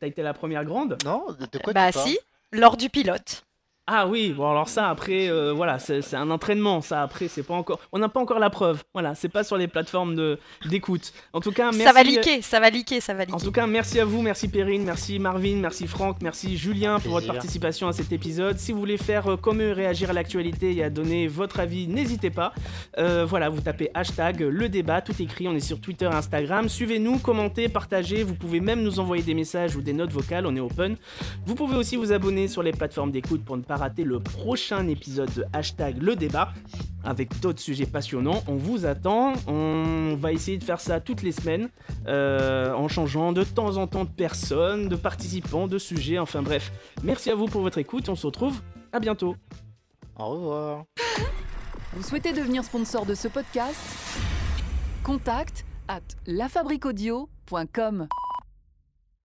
T'as été la première grande? Non, de, quoi Bah tu si, lors du pilote. Ah oui, bon alors ça après, euh, voilà, c'est c'est un entraînement, ça après, c'est pas encore, on n'a pas encore la preuve, voilà, c'est pas sur les plateformes de d'écoute. En tout cas, merci. Ça va liquer, ça va liquer, ça va En liquer. tout cas, merci à vous, merci Perrine, merci Marvin, merci Franck, merci Julien pour votre participation à cet épisode. Si vous voulez faire euh, comme eux, réagir à l'actualité et à donner votre avis, n'hésitez pas. Euh, voilà, vous tapez hashtag le débat, tout écrit, on est sur Twitter, Instagram. Suivez-nous, commentez, partagez. Vous pouvez même nous envoyer des messages ou des notes vocales, on est open. Vous pouvez aussi vous abonner sur les plateformes d'écoute pour ne pas rater le prochain épisode de hashtag le débat avec d'autres sujets passionnants. On vous attend. On va essayer de faire ça toutes les semaines euh, en changeant de temps en temps de personnes, de participants, de sujets. Enfin bref, merci à vous pour votre écoute. On se retrouve à bientôt. Au revoir. Vous souhaitez devenir sponsor de ce podcast? Contact à lafabriquaudio.com.